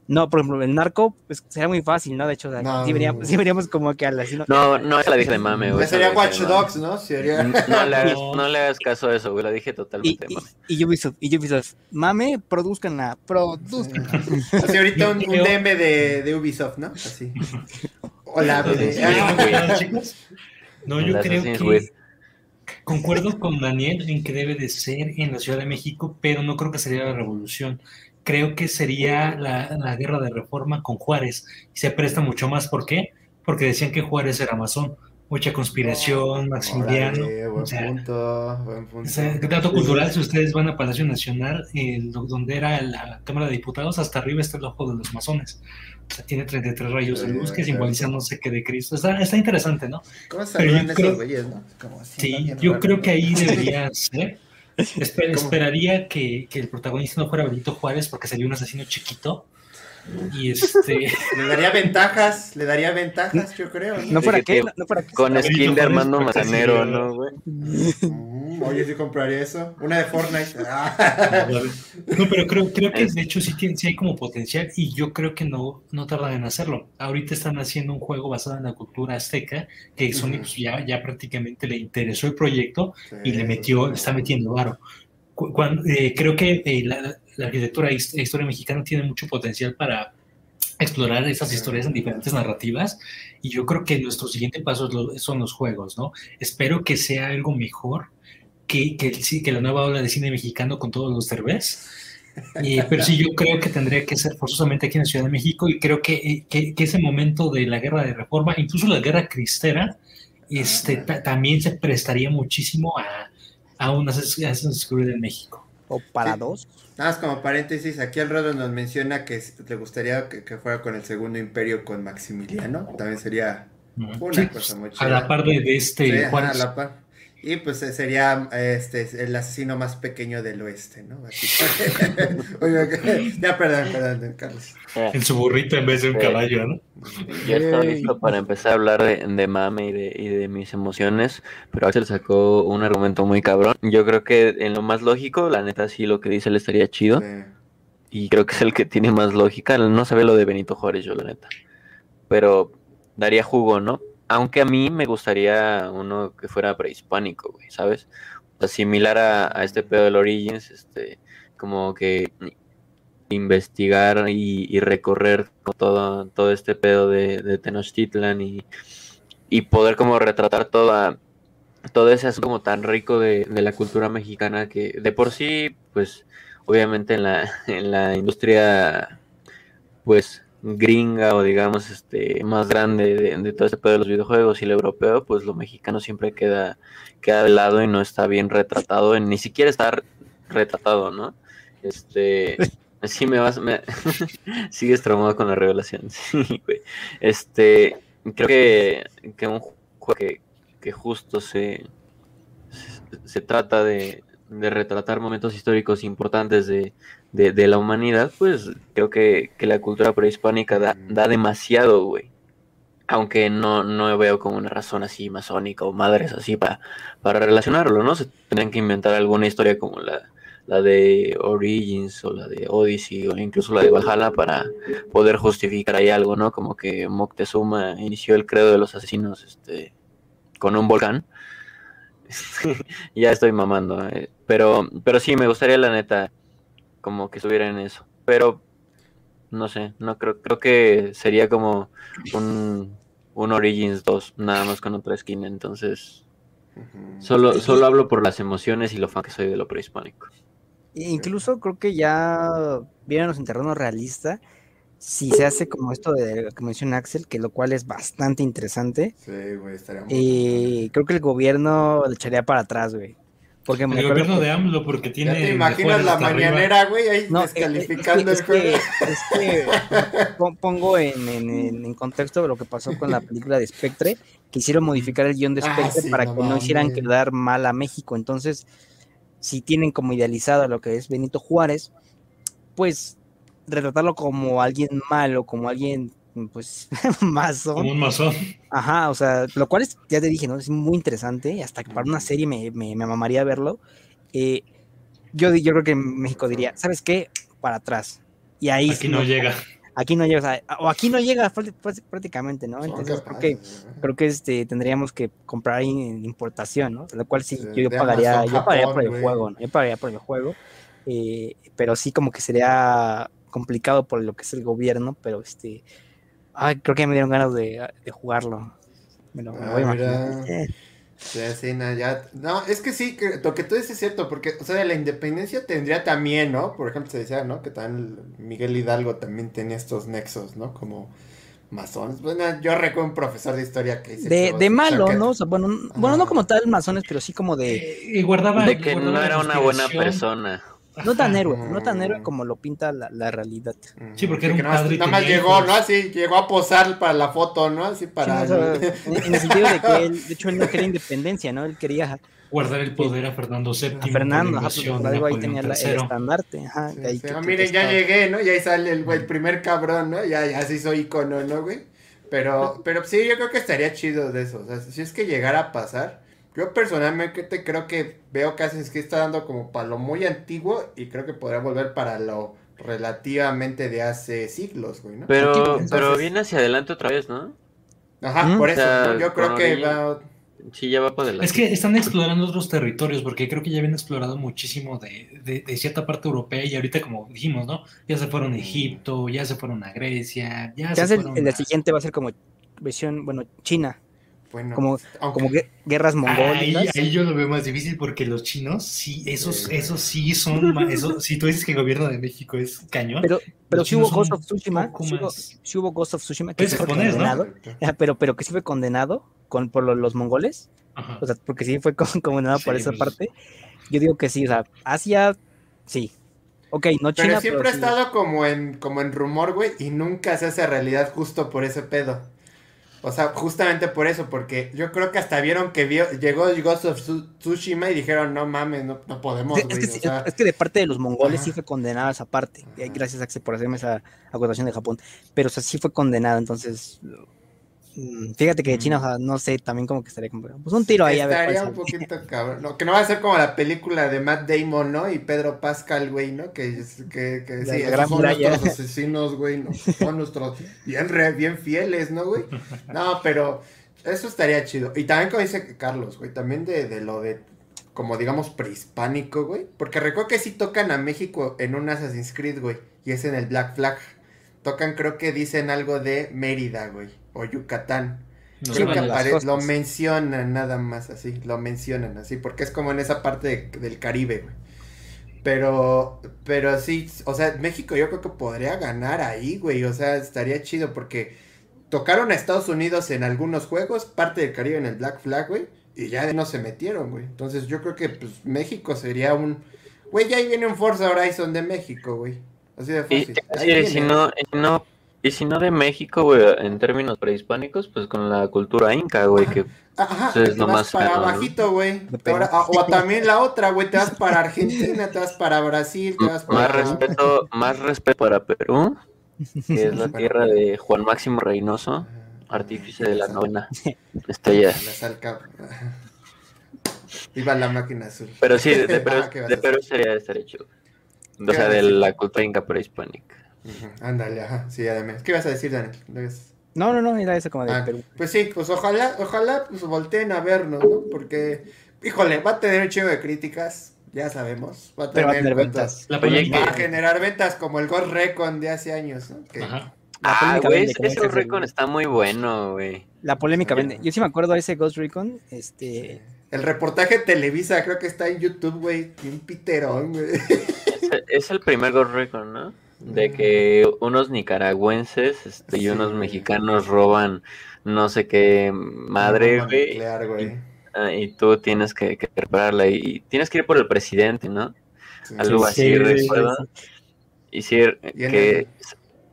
no, por ejemplo, el narco, pues sería muy fácil, ¿no? De hecho, sí, veríamos, como que al así. No, no, esa la dije de mame, güey. Sería Watch Dogs, ¿no? Sería... No, le hagas, [LAUGHS] no le hagas caso a eso, güey, la dije totalmente y, mame. Y, Ubisoft, y Ubisoft, mame, produzcanla, produzcanla. Así ahorita un, un DM de, de, Ubisoft, ¿no? Así. [LAUGHS] Hola, chicos. No, yo creo que... Concuerdo con Daniel en que debe de ser en la Ciudad de México, pero no creo que sería la revolución creo que sería la, guerra de reforma con Juárez. Y se presta mucho más. ¿Por qué? Porque decían que Juárez era masón. Mucha conspiración, Maximiliano. buen punto, buen punto. dato cultural, si ustedes van a Palacio Nacional, donde era la Cámara de Diputados, hasta arriba está el ojo de los masones. Tiene 33 rayos de luz que simbolizan no sé qué de Cristo. Está, está interesante, ¿no? ¿Cómo se esos güeyes, no? Como sí, yo creo que ahí [LAUGHS] debería ser esperaría que, el protagonista no fuera Benito Juárez porque sería un asesino chiquito. Y este. [LAUGHS] Le daría ventajas, le daría ventajas, yo creo. No, para qué, no, para qué. Con skin de Armando Mazanero, ¿no, güey? Mm, oye, sí compraría eso. Una de Fortnite. [LAUGHS] no, pero creo, creo que de hecho sí, tiene, sí hay como potencial y yo creo que no, no tardan en hacerlo. Ahorita están haciendo un juego basado en la cultura azteca que Sony pues, ya, ya prácticamente le interesó el proyecto y le metió, le está metiendo varo. Eh, creo que eh, la, arquitectura e historia mexicana tiene mucho potencial para explorar esas historias en diferentes narrativas y yo creo que nuestro siguiente paso son los juegos, ¿no? Espero que sea algo mejor que, que, que la nueva ola de cine mexicano con todos los cervés. pero sí, yo creo que tendría que ser forzosamente aquí en la Ciudad de México y creo que, que, ese momento de la guerra de reforma, incluso la guerra cristera, este, también se prestaría muchísimo a, a un Assassin's Creed en México. ¿O para dos? Nada más como paréntesis, aquí el Rodo nos menciona que le gustaría que, fuera con el segundo imperio con Maximiliano. También sería una cosa muy chida. A la par de, este a la par. Y pues eh, sería este el asesino más pequeño del oeste, ¿no? [LAUGHS] ya, perdón, perdón, Carlos. En su burrito en vez de un caballo, ¿no? Ya estoy listo para empezar a hablar de, mame y de, y de mis emociones, pero Axel sacó un argumento muy cabrón. Yo creo que en lo más lógico, la neta sí lo que dice le estaría chido. Y creo que es el que tiene más lógica. No sabe lo de Benito Juárez, yo la neta. Pero daría jugo, ¿no? Aunque a mí me gustaría uno que fuera prehispánico, güey, ¿sabes? O similar a, este pedo del Origins, este, como que investigar y, recorrer todo, todo este pedo de, Tenochtitlan y, y, poder como retratar toda, todo ese asunto como tan rico de, de, la cultura mexicana que de por sí, pues, obviamente en la, [LAUGHS] en la industria, pues, gringa o digamos este más grande de, todo este pedo de los videojuegos y el europeo, pues lo mexicano siempre queda, queda de lado y no está bien retratado, ni siquiera está retratado, ¿no? Este [LAUGHS] sí me vas, me [LAUGHS] sigues traumado con la revelación, [LAUGHS] sí, güey. Este, creo que, que un juego que, que justo se, se trata de, de retratar momentos históricos importantes de, de, la humanidad, pues creo que, la cultura prehispánica da, da demasiado, güey. Aunque no, no veo como una razón así masónica o madres así para, para relacionarlo, ¿no? Se tendrían que inventar alguna historia como la, la de Origins o la de Odyssey o incluso la de Valhalla para poder justificar ahí algo, ¿no? Como que Moctezuma inició el credo de los asesinos este, con un volcán. [LAUGHS] [LAUGHS] ya estoy mamando, eh. pero, pero sí, me gustaría la neta como que estuviera en eso. Pero no sé, no creo, creo que sería como un, un Origins 2, nada más con otra skin, entonces solo, solo hablo por las emociones y lo fan que soy de lo prehispánico. Incluso creo que ya viéndonos en terreno realista, si se hace como esto de lo que menciona Axel, que lo cual es bastante interesante. Sí, güey, estaría Y creo que el gobierno le echaría para atrás, güey. Porque El acuerdo gobierno de AMLO, porque tiene. Ya te imaginas la mañanera, güey, ahí No, descalificando es el que, es que- es que pon- pongo en, en- en- contexto lo que pasó con la película de Spectre, que hicieron modificar el guion de Ah, Spectre sí, para no que no hicieran quedar mal a México. Entonces, si tienen como idealizado a lo que es Benito Juárez, pues retratarlo como alguien malo, como alguien pues [LAUGHS] masón, Como un masón. Ajá, o sea, lo cual es, ya te dije, ¿no? Es muy interesante, y hasta que para una serie me, me, me mamaría verlo. Eh, yo, yo creo que México diría, ¿sabes qué? Para atrás. Y ahí Aquí no llega. Aquí no llega, o, sea, o aquí no llega prácti- prácti- prácticamente, ¿no? Entonces creo que, creo que este, tendríamos que comprar en importación, ¿no? Lo cual sí, yo, pagaría, Amazon yo pagaría por el güey. juego, ¿no? Yo pagaría por el juego. eh, pero sí como que sería complicado por lo que es el gobierno, pero este... Ay, creo que ya me dieron ganas de, de jugarlo. Me lo, me lo voy a Ah, imaginar. Eh, Sí, no, ya. No, es que sí, que lo que tú dices es cierto, porque, o sea, la independencia tendría también, ¿no? Por ejemplo, se decía, ¿no? Que también Miguel Hidalgo también tenía estos nexos, ¿no? Como masones. Bueno, yo recuerdo un profesor de historia que dice. De, que- de malo, que- ¿no? O sea, bueno, bueno, no como tal masones, pero sí como de... Eh, y guardaba. De que guardaba no era una buena persona. No tan héroe, no tan héroe como lo pinta la, la realidad. Sí, porque era que un nada más- padre Nada más llegó, hijos. ¿no? Así, llegó a posar para la foto, ¿no? Así para. Sí, en, en el sentido de que él, de hecho, él no quería independencia, ¿no? Él quería Guardar el poder a Fernando VII. a Fernando, ajá, pues, algo ahí tenía la- el estandarte, ajá. Sí, de ahí sí, que- ah, que miren, ya estaba. llegué, ¿no? Y ahí sale el primer cabrón, ¿no? Ya, ya se hizo icono, ¿no, güey? Pero, pero sí, yo creo que estaría chido de eso. O sea, si es que llegara a pasar, yo personalmente te creo que veo que Assassin's Creed está dando como para lo muy antiguo y creo que podría volver para lo relativamente de hace siglos, güey, ¿no? Pero, Entonces- pero viene hacia adelante otra vez, ¿no? Ajá, Mm. por eso, O sea, ¿no? yo creo que va... Sí, ya va para adelante. Es que están explorando otros territorios, porque creo que ya habían explorado muchísimo de, de- de cierta parte europea y ahorita, como dijimos, ¿no? Ya se fueron a Egipto, ya se fueron a Grecia, ya Ya se es el, fueron el a... siguiente va a ser como versión, bueno, China, Bueno, como, aunque- como gue- guerras Ahí, mongólicas. ahí yo lo veo más difícil porque los chinos, sí, esos, Sí. esos sí son, eso, si tú dices que el gobierno de México es cañón, Pero, pero sí hubo Ghost of Tsushima, sí hubo, hubo Ghost of Tsushima que Es sí fue condenado, ajá, pero, pero que sí fue condenado con, por lo- los mongoles, Ajá. o sea, porque sí fue con- condenado por esa pues. parte. Yo digo que sí, o sea, Asia, sí. Ok, no China, Pero siempre ha sí. estado como en, como en rumor, güey, y nunca se hace realidad justo por ese pedo. O sea, justamente por eso, porque yo creo que hasta vieron que vio, llegó Ghost of Tsu- Tsushima y dijeron, no mames, no, no podemos, Es, que, o sea, es que de parte de los mongoles sí fue condenada esa parte. Ahí Ajá. gracias Axel por hacerme esa acotación de Japón. Pero o sea, sí fue condenada, entonces fíjate que de China, o sea, no sé, también como que estaría como pues un tiro ahí a ver estaría un poquito cabrón. No, que no va a ser como la película de Matt Damon, ¿no? Y Pedro Pascal, güey, ¿no? Que, que, que sí, esos son nuestros asesinos, güey, ¿no? Son nuestros bien, re- bien fieles, ¿no, güey? No, pero eso estaría chido. Y también como dice Carlos, güey, también de, de lo de, como digamos, prehispánico, güey. Porque recuerdo que sí tocan a México en un Assassin's Creed, güey. Y es en el Black Flag. Tocan, creo que dicen algo de Mérida, güey. O Yucatán. No Sí, Creo que lo mencionan nada más así, lo mencionan así, porque es como en esa parte de- del Caribe, güey. Pero, pero sí, o sea, México yo creo que podría ganar ahí, güey, o sea, estaría chido porque tocaron a Estados Unidos en algunos juegos, parte del Caribe en el Black Flag, güey, y ya no se metieron, güey. Entonces yo creo que pues México sería un, güey, ya ahí viene un Forza Horizon de México, güey. Así de fácil. Sí, no, si no, y si no de México, güey, en términos prehispánicos, pues con la cultura inca, güey, que Ajá, Eso es te lo vas más para ¿no? abajito, güey. Perú. O también la otra, güey, te vas para Argentina, te vas para Brasil, te vas para... más respeto, más respeto para Perú, que es la [LAUGHS] tierra de Juan Máximo Reynoso, artífice de la novena [LAUGHS] estrella. La salca. Viva la máquina azul. Pero sí, de, [LAUGHS] Perú, Ah, ¿qué vas a de? Perú sería, estaría chido. O ¿Qué sea, de la cultura inca prehispánica. Ándale, ajá, sí, además. ¿Qué ibas a decir, Daniel? ¿No? No, no, no, era eso como de Ah, Perú. pues sí, pues ojalá, ojalá pues volteen a vernos, ¿no? Porque, híjole, va a tener un chingo de críticas, ya sabemos. Va a Pero va a tener ventas. La Va a generar ventas como el Ghost Recon de hace años, ¿no? Que- Ajá. La Ah, güey, ese, Recon está muy bueno, güey. La polémica Sí. vende. Yo sí me acuerdo de ese Ghost Recon, este... El reportaje de Televisa creo que está en YouTube, güey. Bien piterón, güey. Es, es el primer Ghost Recon, ¿no? De que unos nicaragüenses este, y unos mexicanos roban no sé qué madre, güey. nuclear, güey. ah, y tú tienes que, que repararla y tienes que ir por el presidente, ¿no? Sí. Algo Sí, así, sí, recuerdo. sí. Y sí, eh, Y que... el-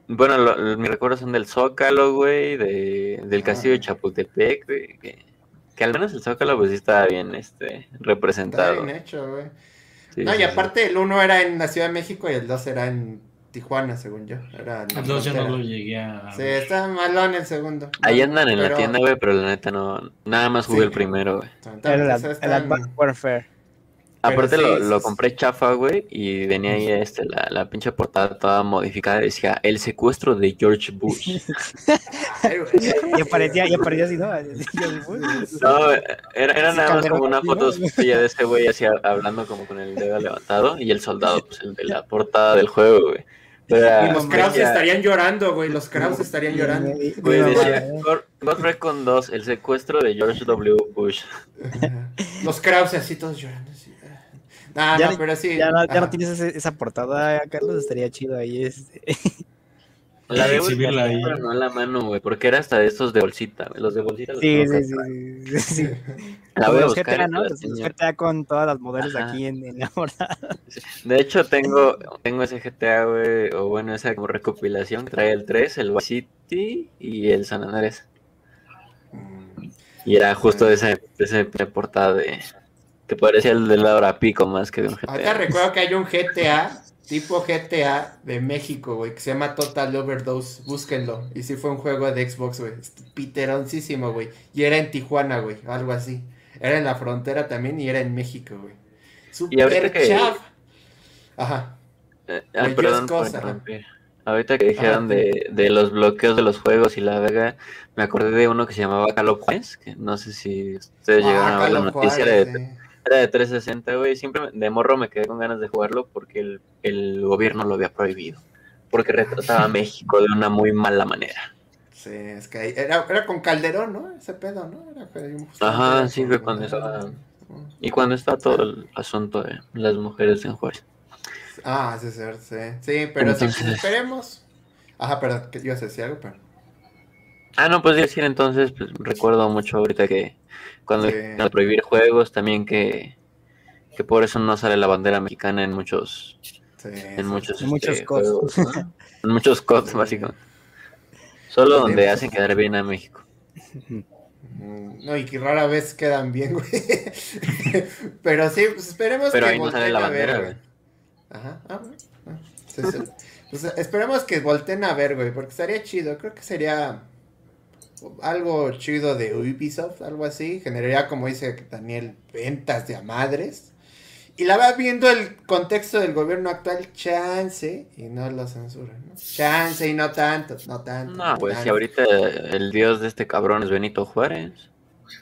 Bueno, lo- lo- mis recuerdos son del Zócalo, güey, de, del castillo de Ah. Chapultepec, güey, que, que al menos el Zócalo pues sí estaba bien este, Está representado. bien hecho, güey. Sí, no, sí, y sí. aparte el uno era en la Ciudad de México y el dos era en Tijuana, según yo. Era en la El dos yo no lo llegué a. Sí, está malón el segundo. Ahí andan en la tienda, güey, pero la neta no, nada más jugué Sí. el primero, güey. Era el están- Advanced Warfare. Pero Aparte sí, lo, compré chafa, güey, y venía ahí este, la, la pinche portada toda modificada, decía, el secuestro de George Bush. [LAUGHS] Ay. Y aparecía, y aparecía así, ¿no? No, era, era nada más como una foto de ese güey así hablando como con el dedo levantado y el soldado, pues el de la portada del juego, güey. Era- Y los Kraus decía- estarían llorando, güey. Los Kraus estarían llorando. Güey, decía, Ghost Recon 2, el secuestro de George W. Bush. Los Kraus así todos llorando. Así. No, Ya no, pero sí. Ya no, ya no ajá. tienes ese- esa portada, Carlos, estaría chido ahí. Este. La de Exhibirla ahí. pero no la mano, güey, porque era hasta de estos de bolsita, güey, los de bolsita. los Sí, tengo sí, sí, sí, sí. [LAUGHS] La voy a los buscar GTA, ¿no? Los, los. GTA con todas las modelos Ajá. aquí en, en la portada. [LAUGHS] De hecho, tengo, tengo ese GTA, güey, o bueno, esa como recopilación que trae el 3, el Vice City y el San Andrés. Y era justo de esa, de esa portada de... Que parecía el de Laura Pico más que de un Ahorita GTA. recuerdo que hay un GTA, tipo GTA de México, güey, que se llama Total Overdose. Búsquenlo. Y sí fue un juego de Xbox, güey. Piteroncísimo, güey. Y era en Tijuana, güey. Algo así. Era en la frontera también y era en México, güey. Super que- chav. Ajá. Eh, ah, perdón por. Ahorita que dijeron Ajá. de, de los bloqueos de los juegos y la verga, me acordé de uno que se llamaba Call of Juárez, que no sé si ustedes llegaron a ver la Ah, noticia, Juárez, de. Era de 360, güey. Siempre de morro me quedé con ganas de jugarlo porque el, el gobierno lo había prohibido. Porque retrataba a México de una muy mala manera. Sí, es que ahí- era, era con Calderón, ¿no? Ese pedo, ¿no? Era, Ajá, sí, fue cuando estaba- Y cuando está todo el asunto de las mujeres en Juárez. Ah, sí, sí, sí. Sí, pero sí, Entonces- esperemos. Ajá, que ibas a decir algo, pero. Ah, no, pues decir entonces, pues recuerdo mucho ahorita que cuando Sí. al prohibir juegos, también que, que por eso no sale la bandera mexicana en muchos, Sí, en sí, muchos, En muchos este, CODs. juegos, ¿no? en muchos CODs, básicamente. Solo Sí, donde pues. hacen quedar bien a México. Mm, No, y que rara vez quedan bien, güey. [LAUGHS] Pero sí, pues esperemos Pero que ahí no sale la ver, bandera, güey. Ajá, ah, bueno. ah, sí, sí. Pues esperemos que volteen a ver, güey, porque estaría chido. Creo que sería algo chido de Ubisoft, algo así. Generaría, como dice Daniel, ventas de a madres. Y la va viendo el contexto del gobierno actual, chance, y no lo censuran, ¿no? Chance y no tanto, no tanto. No, pues si ahorita el dios de este cabrón es Benito Juárez.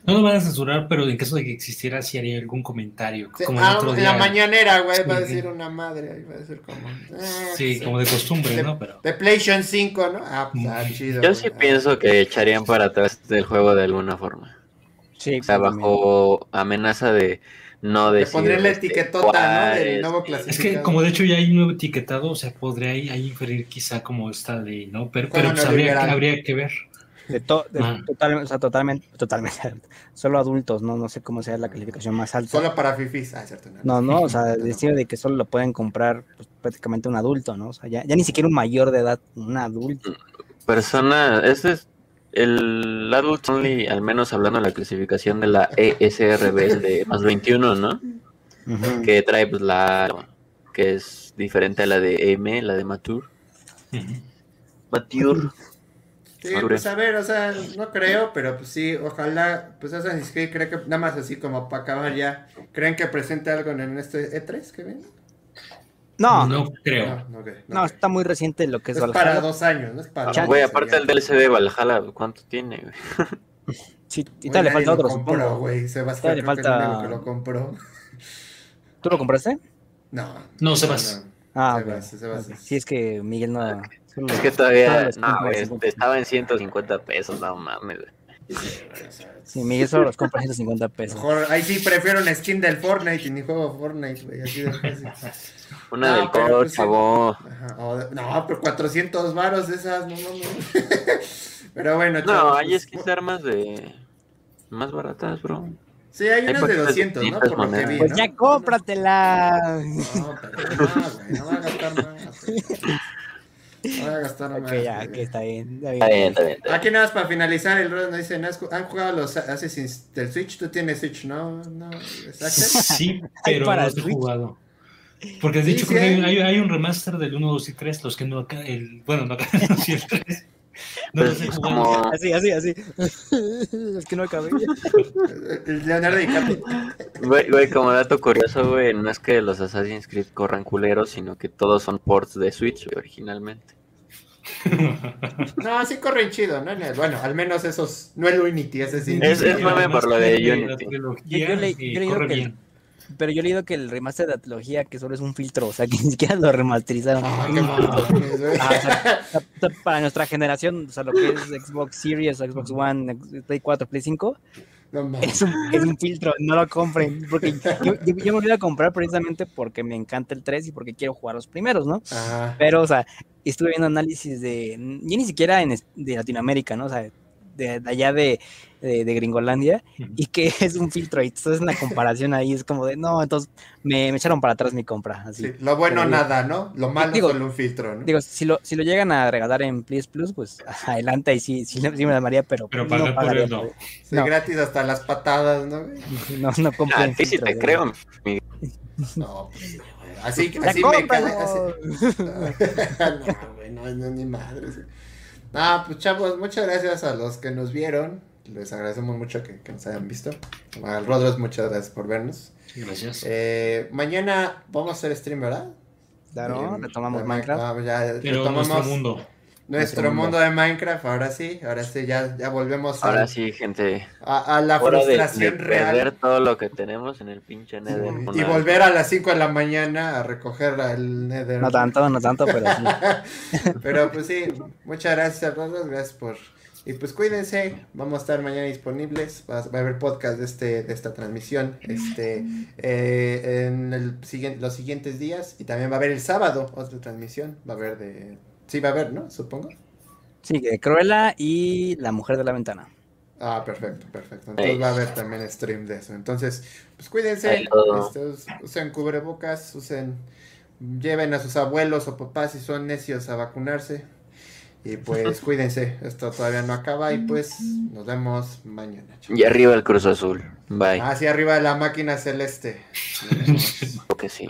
No lo van a censurar, pero en caso de que existiera, sí haría algún comentario. Sí, como el ah, otro en día. la mañanera, güey, va a decir una madre, ahí va a decir como... eh, Sí, como de costumbre, De- ¿no? Pero. De PlayStation 5, ¿no? Ah, pues, ah, Mm. chido. Yo sí Ah. pienso que echarían para atrás del juego de alguna forma. Sí, O sea, bajo amenaza de no Le decir... pondré la este, etiquetota, ¿no? Del nuevo clasificado. Es que como de hecho ya hay un nuevo etiquetado, o sea, podría ahí, ahí inferir quizá como esta ley, ¿no? Pero, pero pues habría, habría que ver. De to- de- Ah. totalmente, o sea, totalmente, totalmente. Solo adultos, ¿no? No sé cómo sea la calificación más alta. Solo para fifis. Ah, cierto. No, no, o sea, estilo de que solo lo pueden comprar pues, prácticamente un adulto, ¿no? O sea, ya, ya ni siquiera un mayor de edad, un adulto. Persona, este es el Adult Only, al menos hablando de la clasificación de la ESRB es de [LAUGHS] más 21, ¿no? Que trae pues la que es diferente a la de M, la de Mature. Mature. Sí, Madure. pues a ver, o sea, no creo, pero pues sí, ojalá, pues Assassin's Creed creo que nada más así como para acabar ya, ¿creen que presente algo en este E3 que viene? No, no, No creo. No, no, creo, no está muy reciente lo que es Es para Valhalla. dos años, no es para Chan- Güey, dos, aparte sería. el DLC de Valhalla, ¿cuánto tiene? güey? Sí, y todavía le falta lo otro, compró, supongo. güey, Sebastián le falta- que lo compró. ¿Tú lo compraste? No. No, Sebas. Ah, Sebas. Sebas. ok. Sí, es que Miguel no. solo- Es que todavía, no, güey, 50. estaba en 150 pesos, no mames. Sí, Miguel solo los compra 150 pesos. Mejor, ahí sí prefiero un skin del Fortnite y ni juego Fortnite, güey, así de fácil. Una No, del pero COD, pues chavo. Ajá, no, pero 400 varos de esas, no mames. [LAUGHS] pero bueno, No, chavos, hay pues, skins de armas de más baratas, bro. Sí, hay unas de 200, ¿no? Por lo que vi, Pues ¿no? ya cómpratela. No, pero no, güey, no voy a gastar más. Güey. No voy a gastar más. Ok, ya, ok, está bien. Está Está bien, está bien. está bien. Aquí nada más para finalizar, el Rod nos dice, ¿no has ¿han jugado los Assassin's del Switch? ¿Tú tienes Switch? No, no. Sí, Hay pero para no Switch. jugado. Porque de Sí, hecho sí creo que hay. hay, hay un remaster del 1, 2 y 3, los que no acá, el, bueno, no acá, [LAUGHS] no, sí, el 3. [LAUGHS] No los he Es jugado. como, [LAUGHS] Así, así, así. [LAUGHS] es que no acabé. Leonardo DiCaprio. güey, güey, como dato curioso, güey, no es que los Assassin's Creed corran culeros, sino que todos son ports de Switch, güey, originalmente. No, sí corren chido, ¿no? Bueno, al menos esos, no el Unity, ese sí. Es- es El mame por lo de Unity. Yo- yo le- yo le digo corre que. Pero yo he leído que el remaster de la trilogía, que solo es un filtro, o sea, [LAUGHS] que ni siquiera lo remasterizaron. Ah. Ah, o sea, para nuestra generación, o sea, lo que es Xbox Series, Xbox One, Play 4, Play 5, No mames. es un, es un filtro, no lo compren. Porque yo, yo, yo me voy a comprar precisamente porque me encanta el 3 y porque quiero jugar los primeros, ¿no? Ajá. Pero, o sea, estuve viendo análisis de, ya ni siquiera en, de Latinoamérica, ¿no? O sea, de, de allá de, de, de Gringolandia, y que [LAUGHS] es un filtro, y entonces la comparación ahí es como de, no, entonces me, me echaron para atrás mi compra, así. Sí, lo bueno Pero- nada, ¿no? Lo malo Digo- solo un filtro, ¿no? Digo, si lo, si lo llegan a regalar en PS Plus, pues [LAUGHS] adelante, y sí, sí, sí me llamaría, pero, Pero no por él no. no. gratis hasta las patadas, ¿no? [LAUGHS] No, no Ah, compren sí, sí te ¿no? creo. No, pues, así, ¡Ya así me cae. Así... no, güey, no, no, ni madre. Ah, pues chavos, muchas gracias a los que nos vieron. Les agradecemos mucho que, que nos hayan visto. Al Rodros, muchas gracias por vernos. Gracias. Eh, mañana vamos a hacer stream, ¿verdad? Claro, retomamos de Minecraft. Ah, ya Pero retomamos nuestro mundo. Nuestro mundo. mundo. de Minecraft. Ahora sí, ahora sí, ya, ya volvemos a, Ahora sí, gente. a, a la Hora de, de frustración real. perder todo lo que tenemos en el pinche Nether. Y volver a las 5 de la mañana a recoger el Nether. No tanto, no tanto, pero sí. [LAUGHS] Pero pues sí, muchas gracias a todos, gracias por... Y pues cuídense, vamos a estar mañana disponibles, va, va a haber podcast de, este, de esta transmisión este, eh, en el siguiente, los siguientes días y también va a haber el sábado otra transmisión, va a haber de... Sí, va a haber, ¿no? Supongo. Sí, de Cruella y La Mujer de la Ventana. Ah, perfecto, perfecto. Entonces va a haber también stream de eso. Entonces, pues cuídense, este, usen cubrebocas, usen, lleven a sus abuelos o papás si son necios a vacunarse. Y pues [LAUGHS] cuídense, esto todavía no acaba y pues nos vemos mañana. chicos. Y arriba el Cruz Azul. Bye. Hacia arriba de la máquina celeste. [LAUGHS] Porque sí.